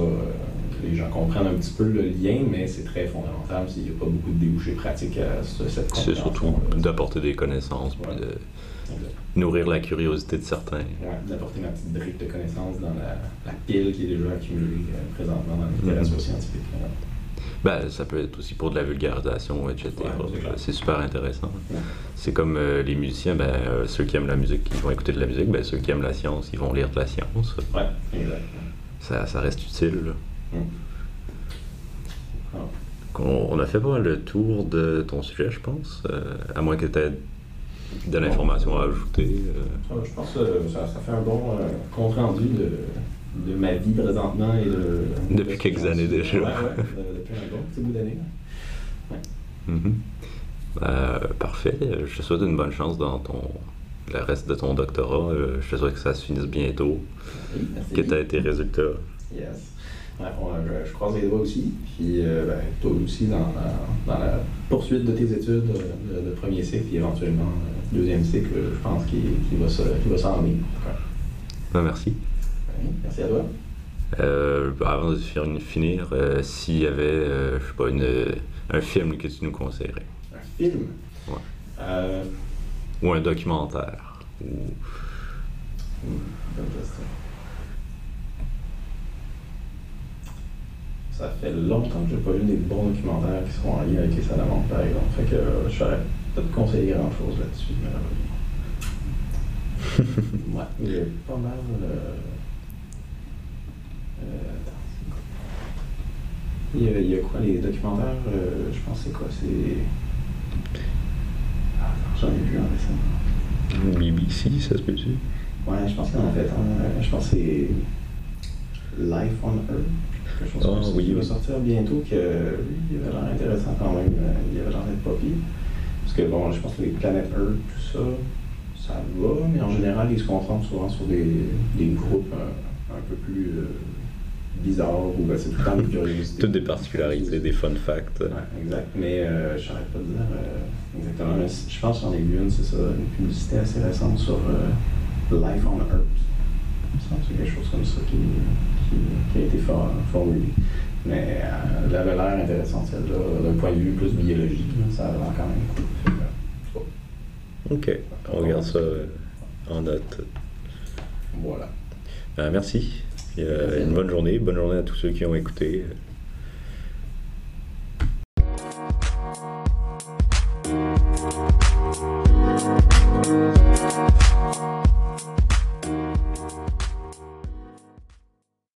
les gens comprennent un petit peu le lien, mais c'est très fondamental s'il n'y a pas beaucoup de débouchés pratiques à cette C'est surtout d'apporter des connaissances, puis de nourrir la curiosité de certains. Oui, d'apporter ma petite brique de connaissances dans la, pile qui est déjà accumulée euh, présentement dans la littérature mm scientifique. Ben, ça peut être aussi pour de la vulgarisation, etc. c'est super intéressant. C'est comme euh, les musiciens, ben, euh, ceux qui aiment la musique, ils vont écouter de la musique, ben, ceux qui aiment la science, ils vont lire de la science. Oui, exactement. Ça, ça reste utile. On, a fait pas le tour de ton sujet, je pense, euh, à moins que tu aies de l'information à ajouter. Je pense que ça, fait un bon compte rendu de, ma vie présentement et de. Depuis quelques années déjà. Oui, ouais, depuis un bon petit bout d'année. Mm-hmm. parfait. Je te souhaite une bonne chance dans ton le reste de ton doctorat. je te souhaite que ça se finisse bientôt. que tu aies tes résultats. Yes je, croise les doigts aussi. Puis euh, ben, toi aussi dans, dans, la poursuite de tes études de, premier cycle, puis éventuellement euh, deuxième cycle, je pense qu'il va s'en venir. Ben, merci. Merci à toi. Euh, avant de finir, s'il y avait, je sais pas, une, un film que tu nous conseillerais. Un film? Ouais. Ou un documentaire. Ou... Bonne question. ça fait longtemps que j'ai pas vu des bons documentaires qui sont en lien avec les salamandres, par exemple. Fait que euh, je ferais pas de conseiller grand chose là-dessus, ouais, il y a pas mal. Euh, euh, il, y a, il y, a, quoi les documentaires Je pense c'est quoi C'est. Ah, j'en ai vu un récemment. BBC, ça se peut-tu? Ouais, je pense qu'il en a fait un. je pense que c'est Life on Earth. quelque chose comme ça, oui, qui va oui. sortir bientôt, que il avait l'air intéressant quand même, euh, il avait l'air d'être pas pire. Parce que bon, je pense que les planètes Earth, tout ça, ça va, mais en général, ils se concentrent souvent sur des, des groupes euh, un peu plus euh, bizarres, ou ben, c'est tout le temps des curiosités. Toutes des particularités, des fun facts. Ouais, exact. Mais euh, je n'arrête pas de dire euh, exactement. Mais je pense que j'en ai vu une, c'est ça, une publicité assez récente sur euh, Life on Earth. Je pense que c'est quelque chose comme ça qui, qui, qui a été for- formulé. Mais euh, elle avait l'air intéressante, celle-là, d'un point de vue plus biologique. ça avait l'air quand même cool. Fait Ok, on regarde ça en note. Voilà. Euh, merci. Euh, une bonne journée, bonne journée à tous ceux qui ont écouté.